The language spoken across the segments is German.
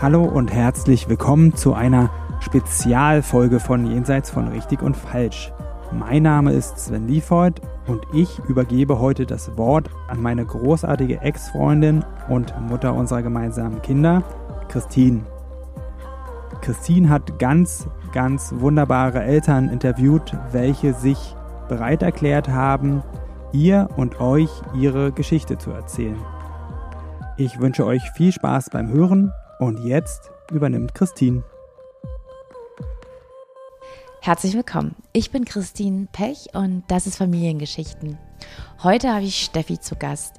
Hallo und herzlich willkommen zu einer Spezialfolge von Jenseits von Richtig und Falsch. Mein Name ist Sven Liefold und ich übergebe heute das Wort an meine großartige Ex-Freundin und Mutter unserer gemeinsamen Kinder, Christine. Christine hat ganz, ganz wunderbare Eltern interviewt, welche sich bereit erklärt haben, ihr und euch ihre Geschichte zu erzählen. Ich wünsche euch viel Spaß beim Hören und jetzt übernimmt Christine. Herzlich willkommen. Ich bin Christine Pech und das ist Familiengeschichten. Heute habe ich Steffi zu Gast.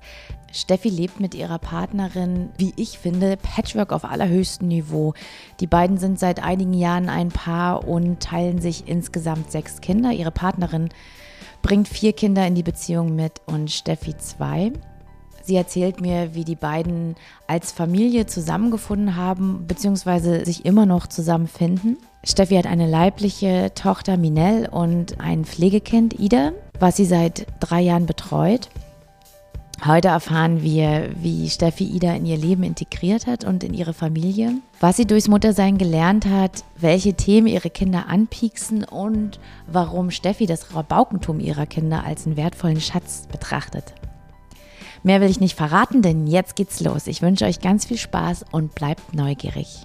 Steffi lebt mit ihrer Partnerin, wie ich finde, Patchwork auf allerhöchstem Niveau. Die beiden sind seit einigen Jahren ein Paar und teilen sich insgesamt sechs Kinder. Ihre Partnerin bringt vier Kinder in die Beziehung mit und Steffi zwei. Sie erzählt mir, wie die beiden als Familie zusammengefunden haben, beziehungsweise sich immer noch zusammenfinden. Steffi hat eine leibliche Tochter Minelle und ein Pflegekind Ida, was sie seit drei Jahren betreut. Heute erfahren wir, wie Steffi Ida in ihr Leben integriert hat und in ihre Familie, was sie durchs Muttersein gelernt hat, welche Themen ihre Kinder anpieksen und warum Steffi das Rabaukentum ihrer Kinder als einen wertvollen Schatz betrachtet. Mehr will ich nicht verraten, denn jetzt geht's los. Ich wünsche euch ganz viel Spaß und bleibt neugierig.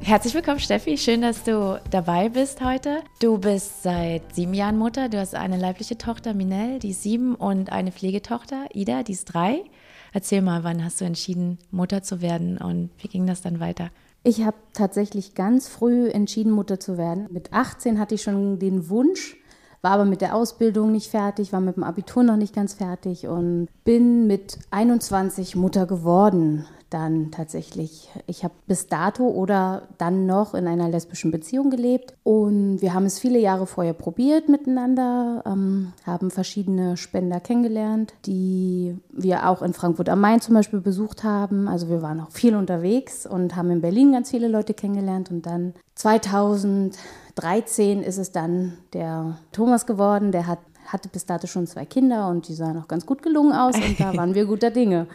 Herzlich willkommen, Steffi. Schön, dass du dabei bist heute. Du bist seit sieben Jahren Mutter. Du hast eine leibliche Tochter, Minelle, die ist sieben, und eine Pflegetochter, Ida, die ist drei. Erzähl mal, wann hast du entschieden, Mutter zu werden und wie ging das dann weiter? Ich habe tatsächlich ganz früh entschieden, Mutter zu werden. Mit 18 hatte ich schon den Wunsch, war aber mit der Ausbildung nicht fertig, war mit dem Abitur noch nicht ganz fertig und bin mit 21 Mutter geworden. Dann tatsächlich. Ich habe bis dato oder dann noch in einer lesbischen Beziehung gelebt und wir haben es viele Jahre vorher probiert miteinander, ähm, haben verschiedene Spender kennengelernt, die wir auch in Frankfurt am Main zum Beispiel besucht haben. Also wir waren auch viel unterwegs und haben in Berlin ganz viele Leute kennengelernt und dann 2000 13 ist es dann der Thomas geworden, der hat, hatte bis dato schon zwei Kinder und die sahen auch ganz gut gelungen aus und da waren wir guter Dinge,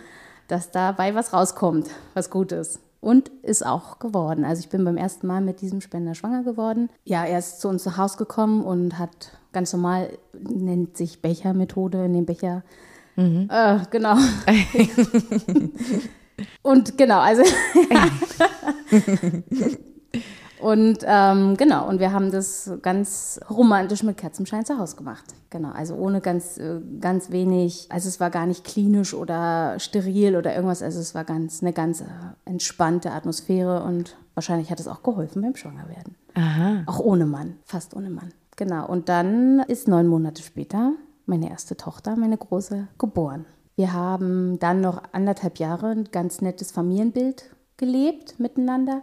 dass dabei was rauskommt, was Gutes. Und ist auch geworden. Also ich bin beim ersten Mal mit diesem Spender schwanger geworden. Ja, er ist zu uns zu Hause gekommen und hat ganz normal, nennt sich Bechermethode, in dem Becher Mhm. Äh, genau. und genau, also. Und ähm, genau, und wir haben das ganz romantisch mit Kerzenschein zu Hause gemacht. Genau, also ohne ganz, äh, ganz wenig, also es war gar nicht klinisch oder steril oder irgendwas, also es war ganz eine ganz äh, entspannte Atmosphäre und wahrscheinlich hat es auch geholfen beim Schwangerwerden. Aha. Auch ohne Mann, fast ohne Mann. Genau, und dann ist neun Monate später meine erste Tochter, meine große, geboren. Wir haben dann noch anderthalb Jahre ein ganz nettes Familienbild gelebt miteinander.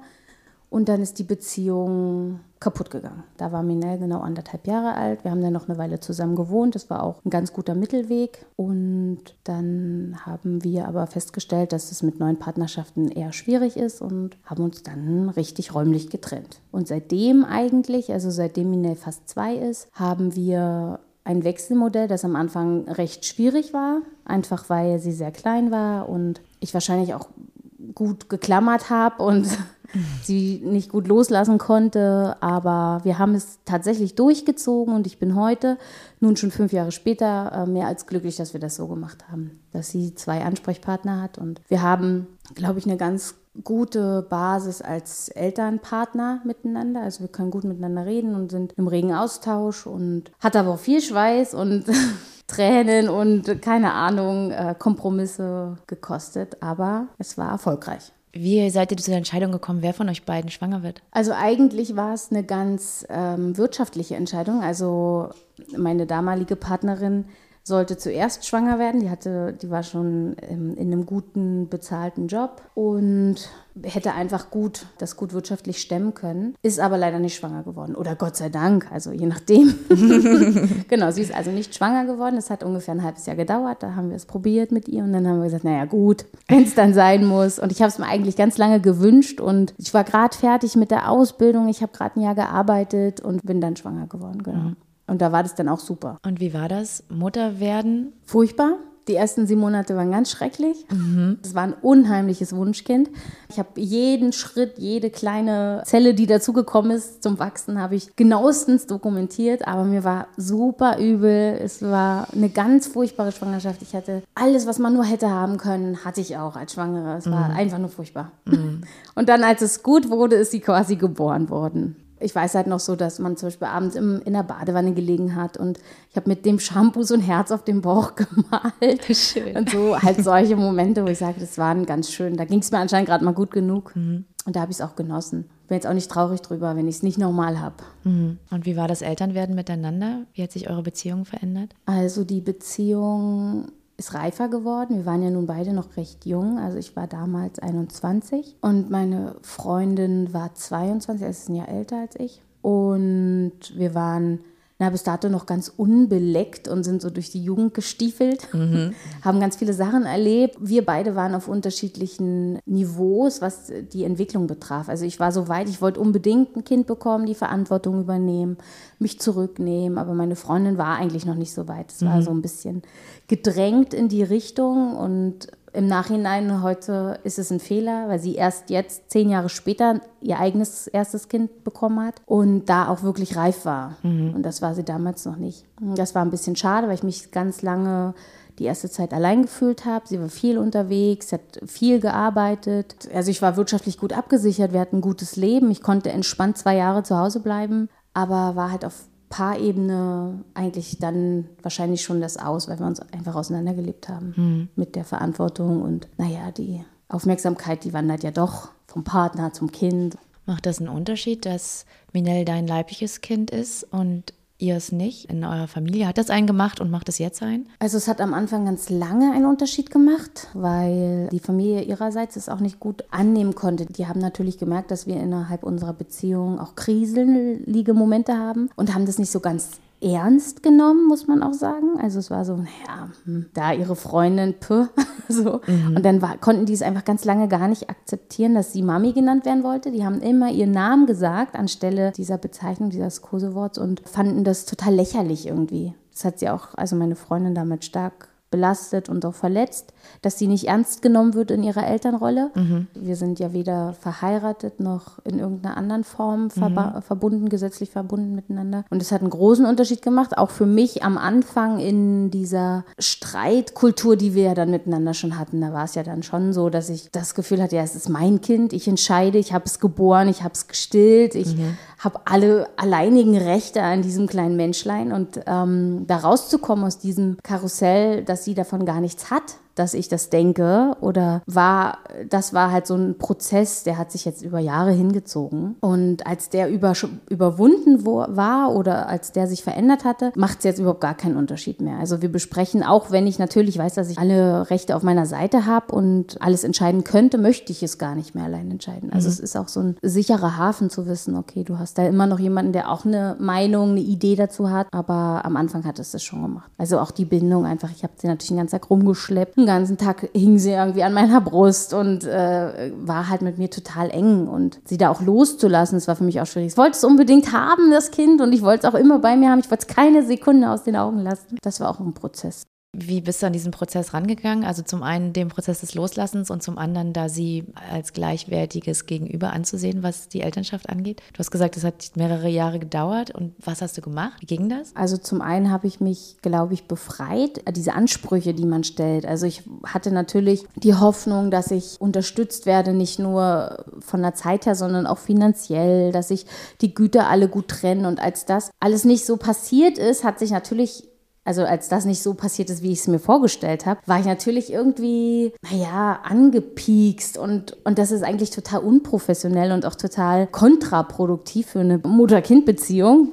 Und dann ist die Beziehung kaputt gegangen. Da war Minel genau anderthalb Jahre alt. Wir haben dann noch eine Weile zusammen gewohnt. Das war auch ein ganz guter Mittelweg. Und dann haben wir aber festgestellt, dass es mit neuen Partnerschaften eher schwierig ist und haben uns dann richtig räumlich getrennt. Und seitdem eigentlich, also seitdem Minel fast zwei ist, haben wir ein Wechselmodell, das am Anfang recht schwierig war, einfach weil sie sehr klein war und ich wahrscheinlich auch gut geklammert habe und sie nicht gut loslassen konnte. Aber wir haben es tatsächlich durchgezogen und ich bin heute, nun schon fünf Jahre später, äh, mehr als glücklich, dass wir das so gemacht haben. Dass sie zwei Ansprechpartner hat und wir haben, glaube ich, eine ganz gute Basis als Elternpartner miteinander. Also wir können gut miteinander reden und sind im regen Austausch und hat aber auch viel Schweiß und Tränen und keine Ahnung, äh, Kompromisse gekostet. Aber es war erfolgreich. Wie seid ihr zu der Entscheidung gekommen, wer von euch beiden schwanger wird? Also eigentlich war es eine ganz ähm, wirtschaftliche Entscheidung. Also meine damalige Partnerin sollte zuerst schwanger werden. Die hatte, die war schon in einem guten bezahlten Job und hätte einfach gut das gut wirtschaftlich stemmen können, ist aber leider nicht schwanger geworden oder Gott sei Dank, also je nachdem. genau, sie ist also nicht schwanger geworden. Es hat ungefähr ein halbes Jahr gedauert. Da haben wir es probiert mit ihr und dann haben wir gesagt, naja gut, wenn es dann sein muss. Und ich habe es mir eigentlich ganz lange gewünscht und ich war gerade fertig mit der Ausbildung. Ich habe gerade ein Jahr gearbeitet und bin dann schwanger geworden. Genau. Mhm. Und da war das dann auch super. Und wie war das? Mutter werden? Furchtbar Die ersten sieben Monate waren ganz schrecklich. Es war ein unheimliches Wunschkind. Ich habe jeden Schritt, jede kleine Zelle, die dazugekommen ist zum Wachsen, habe ich genauestens dokumentiert. Aber mir war super übel. Es war eine ganz furchtbare Schwangerschaft. Ich hatte alles, was man nur hätte haben können, hatte ich auch als Schwangere. Es war einfach nur furchtbar. Und dann, als es gut wurde, ist sie quasi geboren worden ich weiß halt noch so, dass man zum Beispiel abends im, in der Badewanne gelegen hat und ich habe mit dem Shampoo so ein Herz auf dem Bauch gemalt. Schön. Und so halt solche Momente, wo ich sage, das waren ganz schön. Da ging es mir anscheinend gerade mal gut genug. Und da habe ich es auch genossen. Bin jetzt auch nicht traurig drüber, wenn ich es nicht normal habe. Mhm. Und wie war das Elternwerden miteinander? Wie hat sich eure Beziehung verändert? Also die Beziehung ist reifer geworden. Wir waren ja nun beide noch recht jung. Also ich war damals 21 und meine Freundin war 22, er ist ein Jahr älter als ich. Und wir waren na, bis dato noch ganz unbeleckt und sind so durch die Jugend gestiefelt, haben ganz viele Sachen erlebt. Wir beide waren auf unterschiedlichen Niveaus, was die Entwicklung betraf. Also ich war so weit, ich wollte unbedingt ein Kind bekommen, die Verantwortung übernehmen, mich zurücknehmen, aber meine Freundin war eigentlich noch nicht so weit. Es war so ein bisschen gedrängt in die Richtung und im Nachhinein heute ist es ein Fehler, weil sie erst jetzt, zehn Jahre später, ihr eigenes erstes Kind bekommen hat und da auch wirklich reif war. Und das war sie damals noch nicht. Das war ein bisschen schade, weil ich mich ganz lange die erste Zeit allein gefühlt habe. Sie war viel unterwegs, sie hat viel gearbeitet. Also ich war wirtschaftlich gut abgesichert, wir hatten ein gutes Leben. Ich konnte entspannt zwei Jahre zu Hause bleiben, aber war halt auf Paarebene eigentlich dann wahrscheinlich schon das aus, weil wir uns einfach auseinandergelebt haben mit der Verantwortung und naja, die Aufmerksamkeit, die wandert ja doch vom Partner zum Kind. Macht das einen Unterschied, dass Minel dein leibliches Kind ist und ihr es nicht in eurer Familie? Hat das einen gemacht und macht es jetzt einen? Also es hat am Anfang ganz lange einen Unterschied gemacht, weil die Familie ihrerseits es auch nicht gut annehmen konnte. Die haben natürlich gemerkt, dass wir innerhalb unserer Beziehung auch kriselige Momente haben und haben das nicht so ganz ernst genommen, muss man auch sagen. Also es war so, naja, hm, da ihre Freundin, puh, so. Und dann war, konnten die es einfach ganz lange gar nicht akzeptieren, dass sie Mami genannt werden wollte. Die haben immer ihren Namen gesagt anstelle dieser Bezeichnung, dieses Koseworts und fanden das total lächerlich irgendwie. Das hat sie auch, also meine Freundin damit stark belastet und auch verletzt, dass sie nicht ernst genommen wird in ihrer Elternrolle. Wir sind ja weder verheiratet noch in irgendeiner anderen Form verba- verbunden, gesetzlich verbunden miteinander. Und es hat einen großen Unterschied gemacht, auch für mich am Anfang in dieser Streitkultur, die wir ja dann miteinander schon hatten. Da war es ja dann schon so, dass ich das Gefühl hatte, ja, es ist mein Kind, ich entscheide, ich habe es geboren, ich habe es gestillt, ich habe alle alleinigen Rechte an diesem kleinen Menschlein. Und ähm, da rauszukommen aus diesem Karussell, dass sie davon gar nichts hat, dass ich das denke oder war, das war halt so ein Prozess, der hat sich jetzt über Jahre hingezogen. Und als der über, überwunden war oder als der sich verändert hatte, macht es jetzt überhaupt gar keinen Unterschied mehr. Also wir besprechen, auch wenn ich natürlich weiß, dass ich alle Rechte auf meiner Seite habe und alles entscheiden könnte, möchte ich es gar nicht mehr allein entscheiden. Also es ist auch so ein sicherer Hafen zu wissen, okay, du hast da immer noch jemanden, der auch eine Meinung, eine Idee dazu hat, aber am Anfang hat es das schon gemacht. Also auch die Bindung einfach, ich habe sie natürlich den ganzen Tag rumgeschleppt, ganzen Tag hing sie irgendwie an meiner Brust und äh, war halt mit mir total eng und sie da auch loszulassen, das war für mich auch schwierig. Ich wollte es unbedingt haben, das Kind, und ich wollte es auch immer bei mir haben. Ich wollte es keine Sekunde aus den Augen lassen. Das war auch ein Prozess. Wie bist du an diesen Prozess rangegangen? Also zum einen den Prozess des Loslassens und zum anderen da sie als gleichwertiges Gegenüber anzusehen, was die Elternschaft angeht. Du hast gesagt, es hat mehrere Jahre gedauert. Und was hast du gemacht? Wie ging das? Also zum einen habe ich mich, glaube ich, befreit, diese Ansprüche, die man stellt. Also ich hatte natürlich die Hoffnung, dass ich unterstützt werde, nicht nur von der Zeit her, sondern auch finanziell, dass sich die Güter alle gut trennen. Und als das alles nicht so passiert ist, hat sich natürlich also als das nicht so passiert ist, wie ich es mir vorgestellt habe, war ich natürlich irgendwie, naja, angepiekst und, und das ist eigentlich total unprofessionell und auch total kontraproduktiv für eine Mutter-Kind-Beziehung.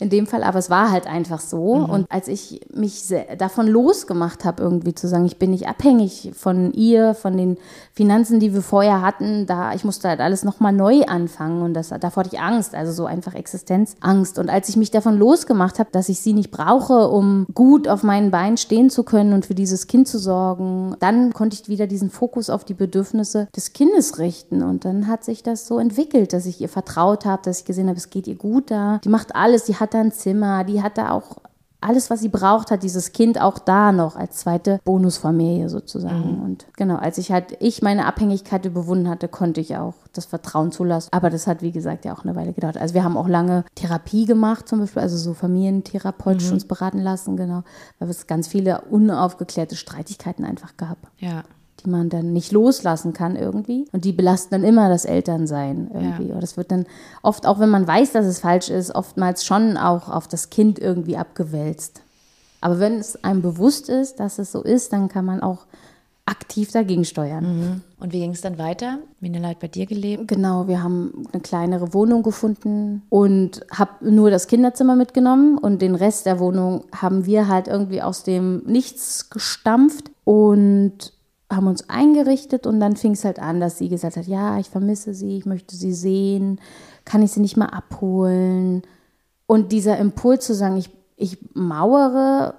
In dem Fall, aber es war halt einfach so. Und als ich mich davon losgemacht habe, irgendwie zu sagen, ich bin nicht abhängig von ihr, von den Finanzen, die wir vorher hatten, da ich musste halt alles nochmal neu anfangen und das, davor hatte ich Angst, also so einfach Existenzangst. Und als ich mich davon losgemacht habe, dass ich sie nicht brauche, um gut auf meinen Beinen stehen zu können und für dieses Kind zu sorgen, dann konnte ich wieder diesen Fokus auf die Bedürfnisse des Kindes richten. Und dann hat sich das so entwickelt, dass ich ihr vertraut habe, dass ich gesehen habe, es geht ihr gut da. Die macht alles, die hat da ein Zimmer, die hat da auch alles, was sie braucht, hat dieses Kind auch da noch als zweite Bonusfamilie sozusagen. Mhm. Und genau, als ich halt, ich meine Abhängigkeit überwunden hatte, konnte ich auch das Vertrauen zulassen. Aber das hat, wie gesagt, ja auch eine Weile gedauert. Also wir haben auch lange Therapie gemacht, zum Beispiel, also so familientherapeutisch mhm. uns beraten lassen, genau, weil es ganz viele unaufgeklärte Streitigkeiten einfach gab. Ja die man dann nicht loslassen kann irgendwie. Und die belasten dann immer das Elternsein irgendwie. Ja. Und das wird dann oft, auch wenn man weiß, dass es falsch ist, oftmals schon auch auf das Kind irgendwie abgewälzt. Aber wenn es einem bewusst ist, dass es so ist, dann kann man auch aktiv dagegen steuern. Mhm. Und wie ging es dann weiter? Minela hat bei dir gelebt? Genau, wir haben eine kleinere Wohnung gefunden und habe nur das Kinderzimmer mitgenommen und den Rest der Wohnung haben wir halt irgendwie aus dem Nichts gestampft und haben uns eingerichtet und dann fing es halt an, dass sie gesagt hat, ja, ich vermisse sie, ich möchte sie sehen, kann ich sie nicht mal abholen? Und dieser Impuls zu sagen, ich, ich mauere,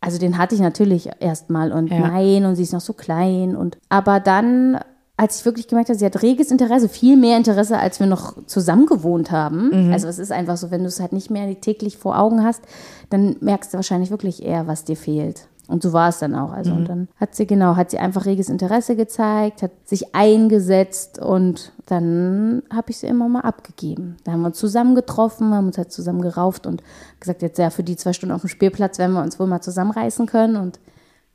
also den hatte ich natürlich erstmal und ja. nein, und sie ist noch so klein und aber dann als ich wirklich gemerkt habe, sie hat reges Interesse, viel mehr Interesse, als wir noch zusammen gewohnt haben. Mhm. Also es ist einfach so, wenn du es halt nicht mehr täglich vor Augen hast, dann merkst du wahrscheinlich wirklich eher, was dir fehlt. Und so war es dann auch. Also, mhm. und dann hat sie, genau, hat sie einfach reges Interesse gezeigt, hat sich eingesetzt und dann habe ich sie immer mal abgegeben. Da haben wir uns zusammen getroffen, haben uns halt zusammen gerauft und gesagt, jetzt ja, für die zwei Stunden auf dem Spielplatz werden wir uns wohl mal zusammenreißen können und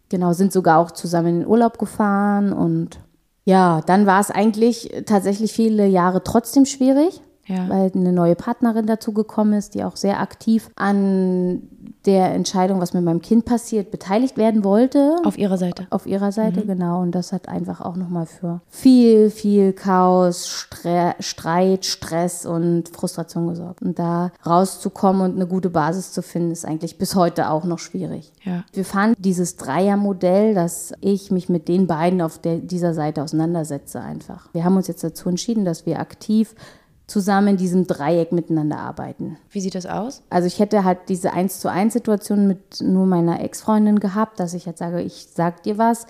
genau, sind sogar auch zusammen in den Urlaub gefahren und ja, dann war es eigentlich tatsächlich viele Jahre trotzdem schwierig ja. weil eine neue Partnerin dazu gekommen ist, die auch sehr aktiv an der Entscheidung, was mit meinem Kind passiert, beteiligt werden wollte. Auf ihrer Seite. Auf ihrer Seite, mhm. genau. Und das hat einfach auch nochmal für viel, viel Chaos, Stre Streit, Stress und Frustration gesorgt. Und da rauszukommen und eine gute Basis zu finden, ist eigentlich bis heute auch noch schwierig. Ja. Wir fahren dieses Dreiermodell, dass ich mich mit den beiden auf der, dieser Seite auseinandersetze einfach. Wir haben uns jetzt dazu entschieden, dass wir aktiv zusammen in diesem Dreieck miteinander arbeiten. Wie sieht das aus? Also ich hätte halt diese eins zu eins Situation mit nur meiner Ex-Freundin gehabt, dass ich jetzt sage, ich sag dir was,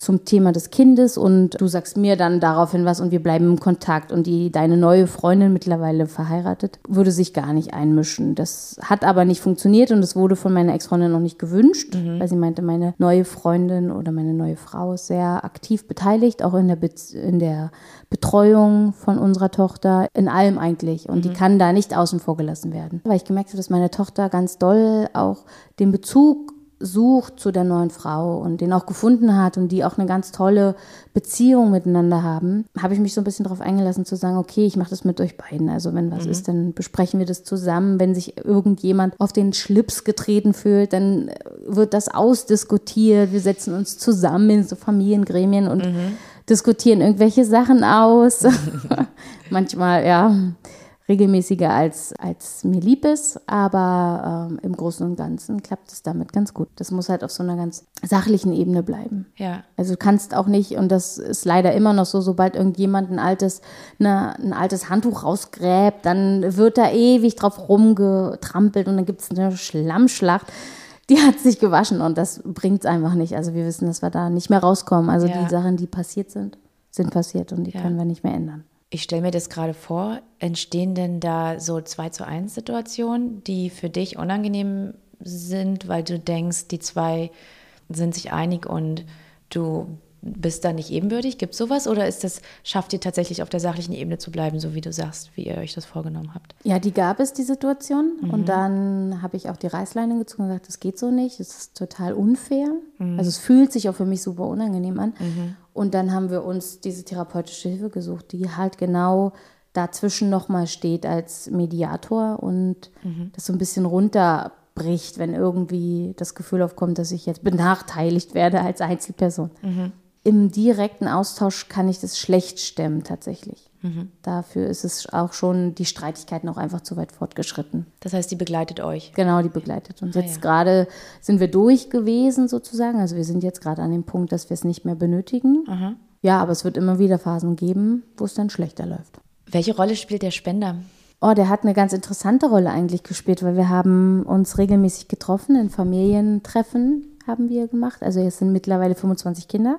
zum Thema des Kindes und du sagst mir dann daraufhin was und wir bleiben im Kontakt. Und die, deine neue Freundin, mittlerweile verheiratet, würde sich gar nicht einmischen. Das hat aber nicht funktioniert und es wurde von meiner Ex-Freundin noch nicht gewünscht, mhm. weil sie meinte, meine neue Freundin oder meine neue Frau ist sehr aktiv beteiligt, auch in der, Be in der Betreuung von unserer Tochter, in allem eigentlich. Und mhm. die kann da nicht außen vor gelassen werden. Weil ich gemerkt habe, dass meine Tochter ganz doll auch den Bezug sucht zu der neuen Frau und den auch gefunden hat und die auch eine ganz tolle Beziehung miteinander haben, habe ich mich so ein bisschen darauf eingelassen zu sagen, okay, ich mache das mit euch beiden. Also wenn was mhm. ist, dann besprechen wir das zusammen. Wenn sich irgendjemand auf den Schlips getreten fühlt, dann wird das ausdiskutiert. Wir setzen uns zusammen in so Familiengremien und mhm. diskutieren irgendwelche Sachen aus. Manchmal, ja regelmäßiger als, als mir lieb ist, aber ähm, im Großen und Ganzen klappt es damit ganz gut. Das muss halt auf so einer ganz sachlichen Ebene bleiben. Ja. Also du kannst auch nicht, und das ist leider immer noch so, sobald irgendjemand ein altes, eine, ein altes Handtuch rausgräbt, dann wird da ewig drauf rumgetrampelt und dann gibt es eine Schlammschlacht die hat sich gewaschen und das bringt es einfach nicht. Also wir wissen, dass wir da nicht mehr rauskommen. Also ja. die Sachen, die passiert sind, sind passiert und die ja. können wir nicht mehr ändern. Ich stelle mir das gerade vor, entstehen denn da so 2 zu 1 Situationen, die für dich unangenehm sind, weil du denkst, die zwei sind sich einig und du bist da nicht ebenbürtig? Gibt es sowas oder ist das, schafft ihr tatsächlich auf der sachlichen Ebene zu bleiben, so wie du sagst, wie ihr euch das vorgenommen habt? Ja, die gab es, die Situation. Mhm. Und dann habe ich auch die Reißleine gezogen und gesagt, das geht so nicht, das ist total unfair. Mhm. Also es fühlt sich auch für mich super unangenehm an. Mhm. Und dann haben wir uns diese therapeutische Hilfe gesucht, die halt genau dazwischen nochmal steht als Mediator und mhm. das so ein bisschen runterbricht, wenn irgendwie das Gefühl aufkommt, dass ich jetzt benachteiligt werde als Einzelperson. Mhm. Im direkten Austausch kann ich das schlecht stemmen tatsächlich. Mhm. Dafür ist es auch schon die Streitigkeit noch einfach zu weit fortgeschritten. Das heißt, die begleitet euch? Genau, die begleitet uns. Ah, jetzt ja. gerade sind wir durch gewesen sozusagen. Also wir sind jetzt gerade an dem Punkt, dass wir es nicht mehr benötigen. Aha. Ja, aber es wird immer wieder Phasen geben, wo es dann schlechter läuft. Welche Rolle spielt der Spender? Oh, der hat eine ganz interessante Rolle eigentlich gespielt, weil wir haben uns regelmäßig getroffen, in Familientreffen haben wir gemacht. Also es sind mittlerweile 25 Kinder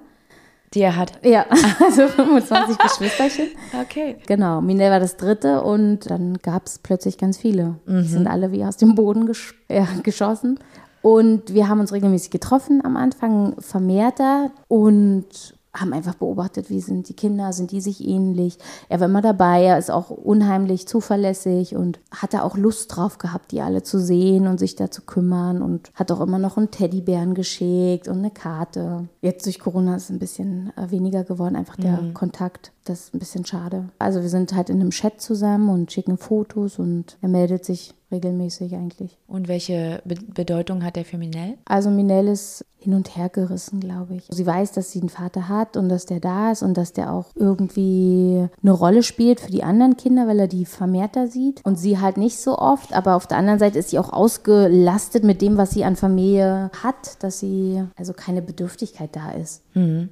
Die er hat. Ja, also 25 Geschwisterchen. Okay. Genau, Minel war das dritte und dann gab es plötzlich ganz viele. Die sind alle wie aus dem Boden gesch ja, geschossen. Und wir haben uns regelmäßig getroffen am Anfang, vermehrter und haben einfach beobachtet, wie sind die Kinder, sind die sich ähnlich. Er war immer dabei, er ist auch unheimlich zuverlässig und hatte auch Lust drauf gehabt, die alle zu sehen und sich da zu kümmern und hat auch immer noch einen Teddybären geschickt und eine Karte. Jetzt durch Corona ist es ein bisschen äh, weniger geworden, einfach der Kontakt. Das ist ein bisschen schade. Also wir sind halt in einem Chat zusammen und schicken Fotos und er meldet sich regelmäßig eigentlich. Und welche Be Bedeutung hat der für Minel? Also Minel ist hin und her gerissen, glaube ich. Sie weiß, dass sie einen Vater hat und dass der da ist und dass der auch irgendwie eine Rolle spielt für die anderen Kinder, weil er die vermehrter sieht. Und sie halt nicht so oft, aber auf der anderen Seite ist sie auch ausgelastet mit dem, was sie an Familie hat, dass sie also keine Bedürftigkeit da ist.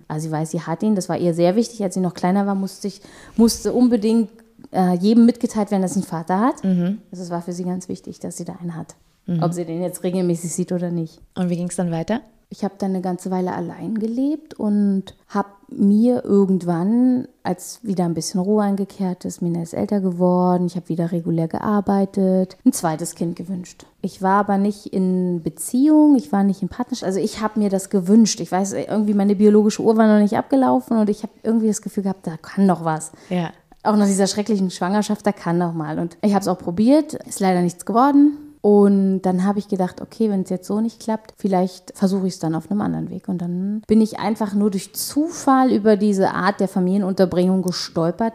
Also sie weiß, sie hat ihn. Das war ihr sehr wichtig. Als sie noch kleiner war, musste, ich, musste unbedingt äh, jedem mitgeteilt werden, dass sie einen Vater hat. Also das war für sie ganz wichtig, dass sie da einen hat. Ob sie den jetzt regelmäßig sieht oder nicht. Und wie ging es dann weiter? Ich habe dann eine ganze Weile allein gelebt und habe mir irgendwann, als wieder ein bisschen Ruhe eingekehrt ist, Mina ist älter geworden, ich habe wieder regulär gearbeitet, ein zweites Kind gewünscht. Ich war aber nicht in Beziehung, ich war nicht in Partnerschaft, also ich habe mir das gewünscht. Ich weiß, irgendwie meine biologische Uhr war noch nicht abgelaufen und ich habe irgendwie das Gefühl gehabt, da kann noch was. Ja. Auch nach dieser schrecklichen Schwangerschaft, da kann noch mal. Und ich habe es auch probiert, ist leider nichts geworden. Und dann habe ich gedacht, okay, wenn es jetzt so nicht klappt, vielleicht versuche ich es dann auf einem anderen Weg. Und dann bin ich einfach nur durch Zufall über diese Art der Familienunterbringung gestolpert,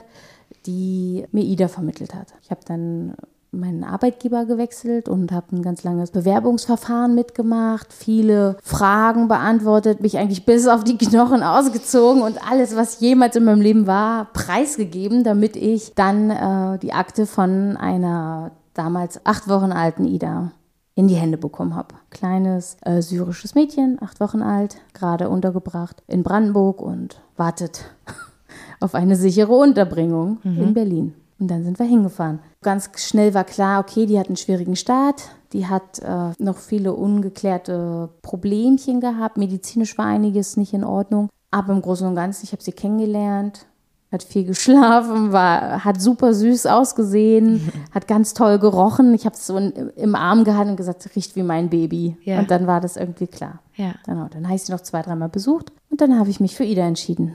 die mir Ida vermittelt hat. Ich habe dann meinen Arbeitgeber gewechselt und habe ein ganz langes Bewerbungsverfahren mitgemacht, viele Fragen beantwortet, mich eigentlich bis auf die Knochen ausgezogen und alles, was jemals in meinem Leben war, preisgegeben, damit ich dann äh, die Akte von einer damals acht Wochen alten Ida in die Hände bekommen habe. Kleines äh, syrisches Mädchen, acht Wochen alt, gerade untergebracht in Brandenburg und wartet auf eine sichere Unterbringung in Berlin. Und dann sind wir hingefahren. Ganz schnell war klar, okay, die hat einen schwierigen Start. Die hat äh, noch viele ungeklärte Problemchen gehabt. Medizinisch war einiges nicht in Ordnung. Aber im Großen und Ganzen, ich habe sie kennengelernt, hat viel geschlafen, war, hat super süß ausgesehen, hat ganz toll gerochen. Ich habe es so in, im Arm gehalten und gesagt, riecht wie mein Baby. Ja. Und dann war das irgendwie klar. Ja. Genau, dann habe ich sie noch zwei, dreimal besucht und dann habe ich mich für Ida entschieden.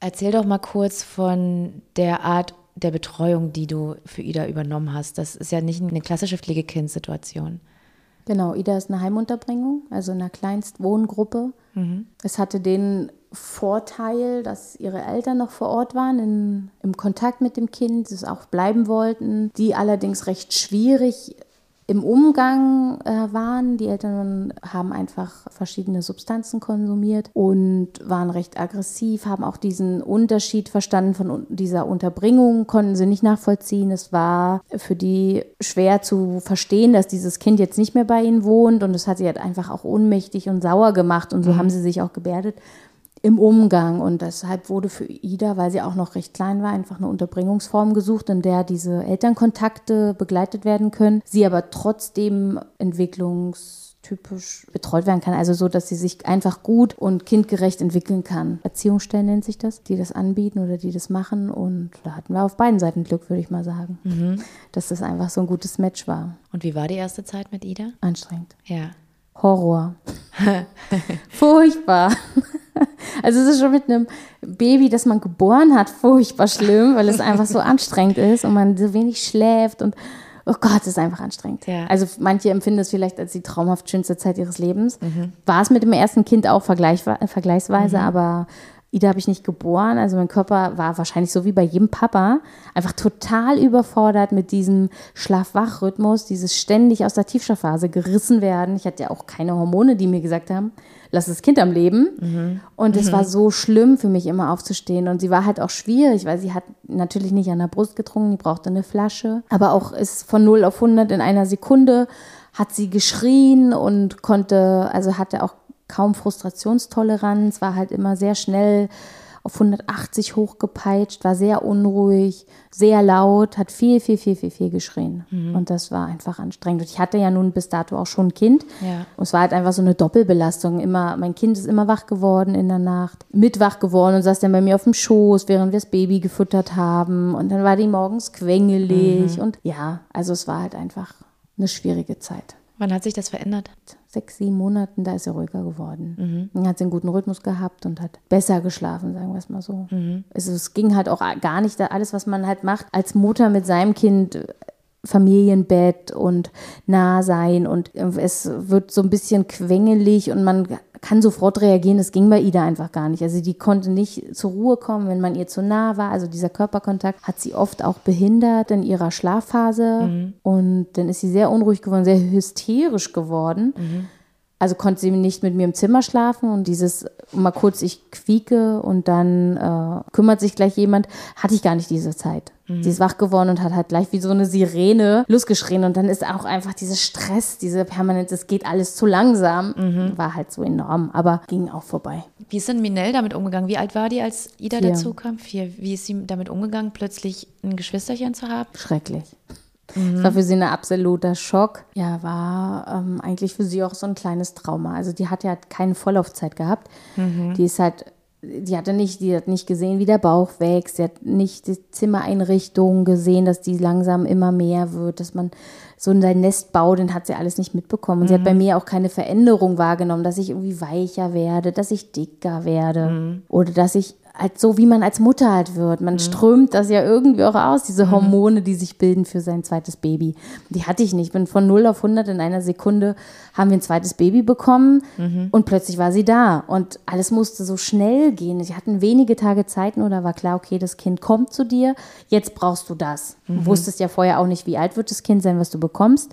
Erzähl doch mal kurz von der Art der Betreuung, die du für Ida übernommen hast. Das ist ja nicht eine klassische Pflegekindssituation. Genau, Ida ist eine Heimunterbringung, also in einer Kleinstwohngruppe. Es hatte den Vorteil, dass ihre Eltern noch vor Ort waren, in, im Kontakt mit dem Kind, es auch bleiben wollten, die allerdings recht schwierig im Umgang äh, waren. Die Eltern haben einfach verschiedene Substanzen konsumiert und waren recht aggressiv, haben auch diesen Unterschied verstanden von dieser Unterbringung, konnten sie nicht nachvollziehen. Es war für die schwer zu verstehen, dass dieses Kind jetzt nicht mehr bei ihnen wohnt und es hat sie halt einfach auch ohnmächtig und sauer gemacht und so haben sie sich auch gebärdet im Umgang. Und deshalb wurde für Ida, weil sie auch noch recht klein war, einfach eine Unterbringungsform gesucht, in der diese Elternkontakte begleitet werden können, sie aber trotzdem entwicklungstypisch betreut werden kann. Also so, dass sie sich einfach gut und kindgerecht entwickeln kann. Erziehungsstellen nennt sich das, die das anbieten oder die das machen. Und da hatten wir auf beiden Seiten Glück, würde ich mal sagen. Dass das einfach so ein gutes Match war. Und wie war die erste Zeit mit Ida? Anstrengend. Ja. Horror. furchtbar. Also es ist schon mit einem Baby, das man geboren hat, furchtbar schlimm, weil es einfach so anstrengend ist und man so wenig schläft und oh Gott, es ist einfach anstrengend. Ja. Also manche empfinden es vielleicht als die traumhaft schönste Zeit ihres Lebens. War es mit dem ersten Kind auch vergleich, vergleichsweise, aber Ida habe ich nicht geboren. Also mein Körper war wahrscheinlich so wie bei jedem Papa einfach total überfordert mit diesem Schlaf-Wach-Rhythmus, dieses ständig aus der Tiefschlafphase gerissen werden. Ich hatte ja auch keine Hormone, die mir gesagt haben, lass das Kind am Leben. Und es war so schlimm für mich immer aufzustehen. Und sie war halt auch schwierig, weil sie hat natürlich nicht an der Brust getrunken, die brauchte eine Flasche. Aber auch ist von 0 auf 100 in einer Sekunde hat sie geschrien und konnte, also hatte auch kaum Frustrationstoleranz, war halt immer sehr schnell auf 180 hochgepeitscht, war sehr unruhig, sehr laut, hat viel, viel, viel, viel, viel geschrien. Mhm. Und das war einfach anstrengend. Und ich hatte ja nun bis dato auch schon ein Kind. Ja. Und es war halt einfach so eine Doppelbelastung. Immer, mein Kind ist immer wach geworden in der Nacht, mit wach geworden und saß dann bei mir auf dem Schoß, während wir das Baby gefüttert haben. Und dann war die morgens quengelig. Und ja, also es war halt einfach eine schwierige Zeit Wann hat sich das verändert? sechs, sieben Monaten, da ist er ruhiger geworden. Dann hat sie einen guten Rhythmus gehabt und hat besser geschlafen, sagen wir es mal so. Also es ging halt auch gar nicht, alles, was man halt macht als Mutter mit seinem Kind, Familienbett und nah sein und es wird so ein bisschen quengelig und man kann sofort reagieren. Das ging bei Ida einfach gar nicht. Also die konnte nicht zur Ruhe kommen, wenn man ihr zu nah war. Also dieser Körperkontakt hat sie oft auch behindert in ihrer Schlafphase und dann ist sie sehr unruhig geworden, sehr hysterisch geworden. Also konnte sie nicht mit mir im Zimmer schlafen und dieses mal kurz ich quieke und dann äh, kümmert sich gleich jemand, hatte ich gar nicht diese Zeit. Sie ist wach geworden und hat halt gleich wie so eine Sirene losgeschrien und dann ist auch einfach dieser Stress, diese permanente, es geht alles zu langsam, war halt so enorm, aber ging auch vorbei. Wie ist denn Minelle damit umgegangen? Wie alt war die, als Ida Vier. dazu kam? Vier. Wie ist sie damit umgegangen, plötzlich ein Geschwisterchen zu haben? Schrecklich. Es war für sie ein absoluter Schock. Ja, war ähm, eigentlich für sie auch so ein kleines Trauma. Also die hat ja keine Vorlaufzeit gehabt. Die ist halt, die hatte nicht, die hat nicht gesehen, wie der Bauch wächst. Sie hat nicht die Zimmereinrichtung gesehen, dass die langsam immer mehr wird, dass man so in sein Nest baut, den hat sie alles nicht mitbekommen. Und sie hat bei mir auch keine Veränderung wahrgenommen, dass ich irgendwie weicher werde, dass ich dicker werde oder dass ich halt so, wie man als Mutter halt wird. Man strömt das ja irgendwie auch aus, diese Hormone, die sich bilden für sein zweites Baby. Die hatte ich nicht. Ich bin von 0 auf 100 in einer Sekunde haben wir ein zweites Baby bekommen und plötzlich war sie da. Und alles musste so schnell gehen. Sie hatten wenige Tage Zeit nur, da war klar, okay, das Kind kommt zu dir, jetzt brauchst du das. Du wusstest ja vorher auch nicht, wie alt wird das Kind sein, was du bekommst.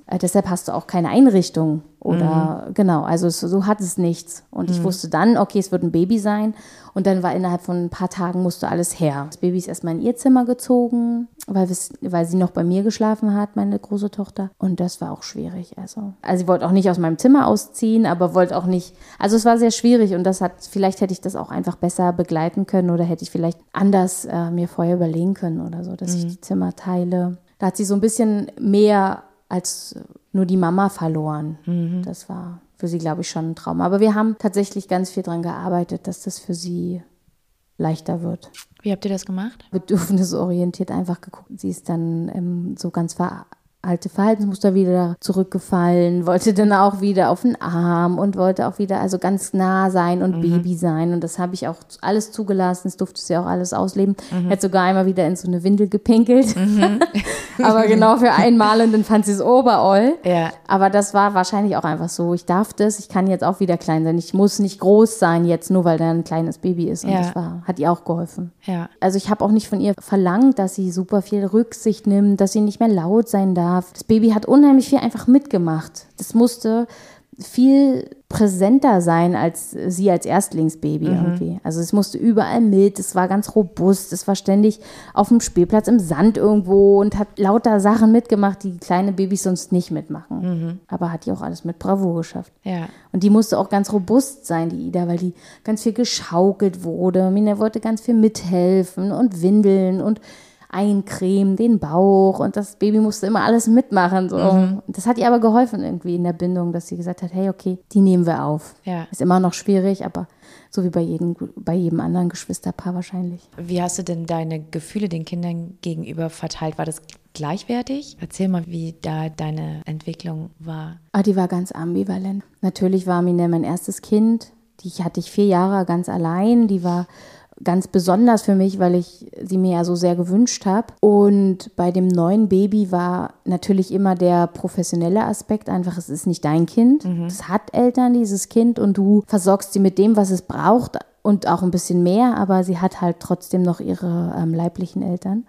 Äh, deshalb hast du auch keine Einrichtung. Oder genau, also es, so hat es nichts. Und ich wusste dann, okay, es wird ein Baby sein. Und dann war innerhalb von ein paar Tagen musste alles her. Das Baby ist erstmal in ihr Zimmer gezogen, weil, weil sie noch bei mir geschlafen hat, meine große Tochter. Und das war auch schwierig. Also, also sie wollte auch nicht aus meinem Zimmer ausziehen, aber wollte auch nicht. Also es war sehr schwierig und das hat, vielleicht hätte ich das auch einfach besser begleiten können oder hätte ich vielleicht anders äh, mir vorher überlegen können oder so, dass ich die Zimmer teile. Da hat sie so ein bisschen mehr als nur die Mama verloren. Das war für sie, glaube ich, schon ein Trauma. Aber wir haben tatsächlich ganz viel daran gearbeitet, dass das für sie leichter wird. Wie habt ihr das gemacht? Bedürfnisorientiert einfach geguckt. Sie ist dann ähm, so ganz veralte Verhaltensmuster wieder zurückgefallen, wollte dann auch wieder auf den Arm und wollte auch wieder also ganz nah sein und Baby sein. Und das habe ich auch alles zugelassen. Das durfte sie auch alles ausleben. Hat sogar einmal wieder in so eine Windel gepinkelt. Aber genau für einmal und dann fand sie es overall. Ja. Aber das war wahrscheinlich auch einfach so. Ich darf das, ich kann jetzt auch wieder klein sein. Ich muss nicht groß sein jetzt, nur weil da ein kleines Baby ist. Und Ja. das war, hat ihr auch geholfen. Ja. Also ich habe auch nicht von ihr verlangt, dass sie super viel Rücksicht nimmt, dass sie nicht mehr laut sein darf. Das Baby hat unheimlich viel einfach mitgemacht. Das musste viel präsenter sein als sie als Erstlingsbaby irgendwie. Also es musste überall mit, es war ganz robust, es war ständig auf dem Spielplatz im Sand irgendwo und hat lauter Sachen mitgemacht, die kleine Babys sonst nicht mitmachen. Aber hat die auch alles mit Bravour geschafft. Ja. Und die musste auch ganz robust sein, die Ida, weil die ganz viel geschaukelt wurde. Mina wollte ganz viel mithelfen und windeln und eincremen, den Bauch und das Baby musste immer alles mitmachen. So. Und Das hat ihr aber geholfen irgendwie in der Bindung, dass sie gesagt hat, hey, okay, die nehmen wir auf. Ja. Ist immer noch schwierig, aber so wie bei jedem, bei jedem anderen Geschwisterpaar wahrscheinlich. Wie hast du denn deine Gefühle den Kindern gegenüber verteilt? War das gleichwertig? Erzähl mal, wie da deine Entwicklung war. Ah, die war ganz ambivalent. Natürlich war Mina mein erstes Kind. Die hatte ich vier Jahre ganz allein. Die war ganz besonders für mich, weil ich sie mir ja so sehr gewünscht habe. Und bei dem neuen Baby war natürlich immer der professionelle Aspekt einfach, es ist nicht dein Kind. Es hat Eltern, dieses Kind, und du versorgst sie mit dem, was es braucht und auch ein bisschen mehr, aber sie hat halt trotzdem noch ihre ähm, leiblichen Eltern.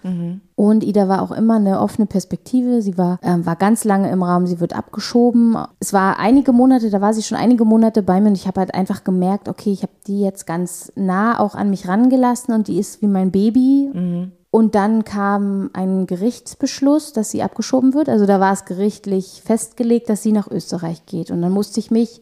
Und Ida war auch immer eine offene Perspektive. Sie war, ähm, war ganz lange im Raum, sie wird abgeschoben. Es war einige Monate, da war sie schon einige Monate bei mir und ich habe halt einfach gemerkt, okay, ich habe die jetzt ganz nah auch an mich rangelassen und die ist wie mein Baby. Und dann kam ein Gerichtsbeschluss, dass sie abgeschoben wird. Also da war es gerichtlich festgelegt, dass sie nach Österreich geht. Und dann musste ich mich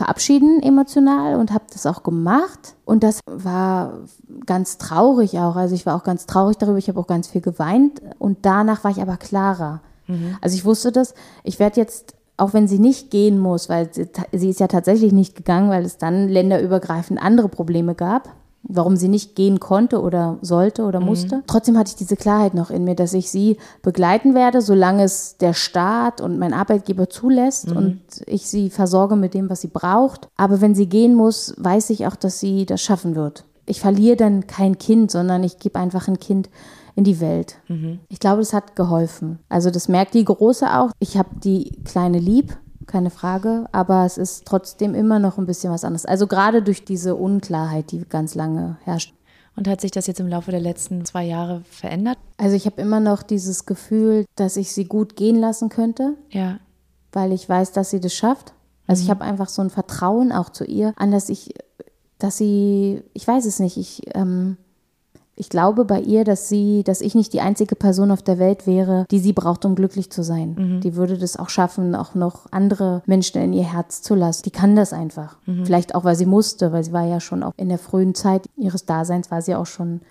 verabschieden emotional und habe das auch gemacht. Und das war ganz traurig auch. Also ich war auch ganz traurig darüber. Ich habe auch ganz viel geweint. Und danach war ich aber klarer. Mhm. Also ich wusste das. Ich werde jetzt auch wenn sie nicht gehen muss, weil sie, sie, ist ja tatsächlich nicht gegangen, weil es dann länderübergreifend andere Probleme gab warum sie nicht gehen konnte oder sollte oder mhm. musste. Mhm. Trotzdem hatte ich diese Klarheit noch in mir, dass ich sie begleiten werde, solange es der Staat und mein Arbeitgeber zulässt mhm. und ich sie versorge mit dem, was sie braucht. Aber wenn sie gehen muss, weiß ich auch, dass sie das schaffen wird. Ich verliere dann kein Kind, sondern ich gebe einfach ein Kind in die Welt. Mhm. Ich glaube, das hat geholfen. Also das merkt die Große auch. Ich habe die Kleine lieb keine Frage, aber es ist trotzdem immer noch ein bisschen was anderes. Also gerade durch diese Unklarheit, die ganz lange herrscht. Und hat sich das jetzt im Laufe der letzten zwei Jahre verändert? Also ich habe immer noch dieses Gefühl, dass ich sie gut gehen lassen könnte. Ja. Weil ich weiß, dass sie das schafft. Also mhm. ich habe einfach so ein Vertrauen auch zu ihr, an dass ich, dass sie, ich weiß es nicht, ich, ähm, ich glaube bei ihr, dass sie, dass ich nicht die einzige Person auf der Welt wäre, die sie braucht, um glücklich zu sein. Mhm. Die würde das auch schaffen, auch noch andere Menschen in ihr Herz zu lassen. Die kann das einfach. Mhm. Vielleicht auch, weil sie musste, weil sie war ja schon auch in der frühen Zeit ihres Daseins war sie auch schon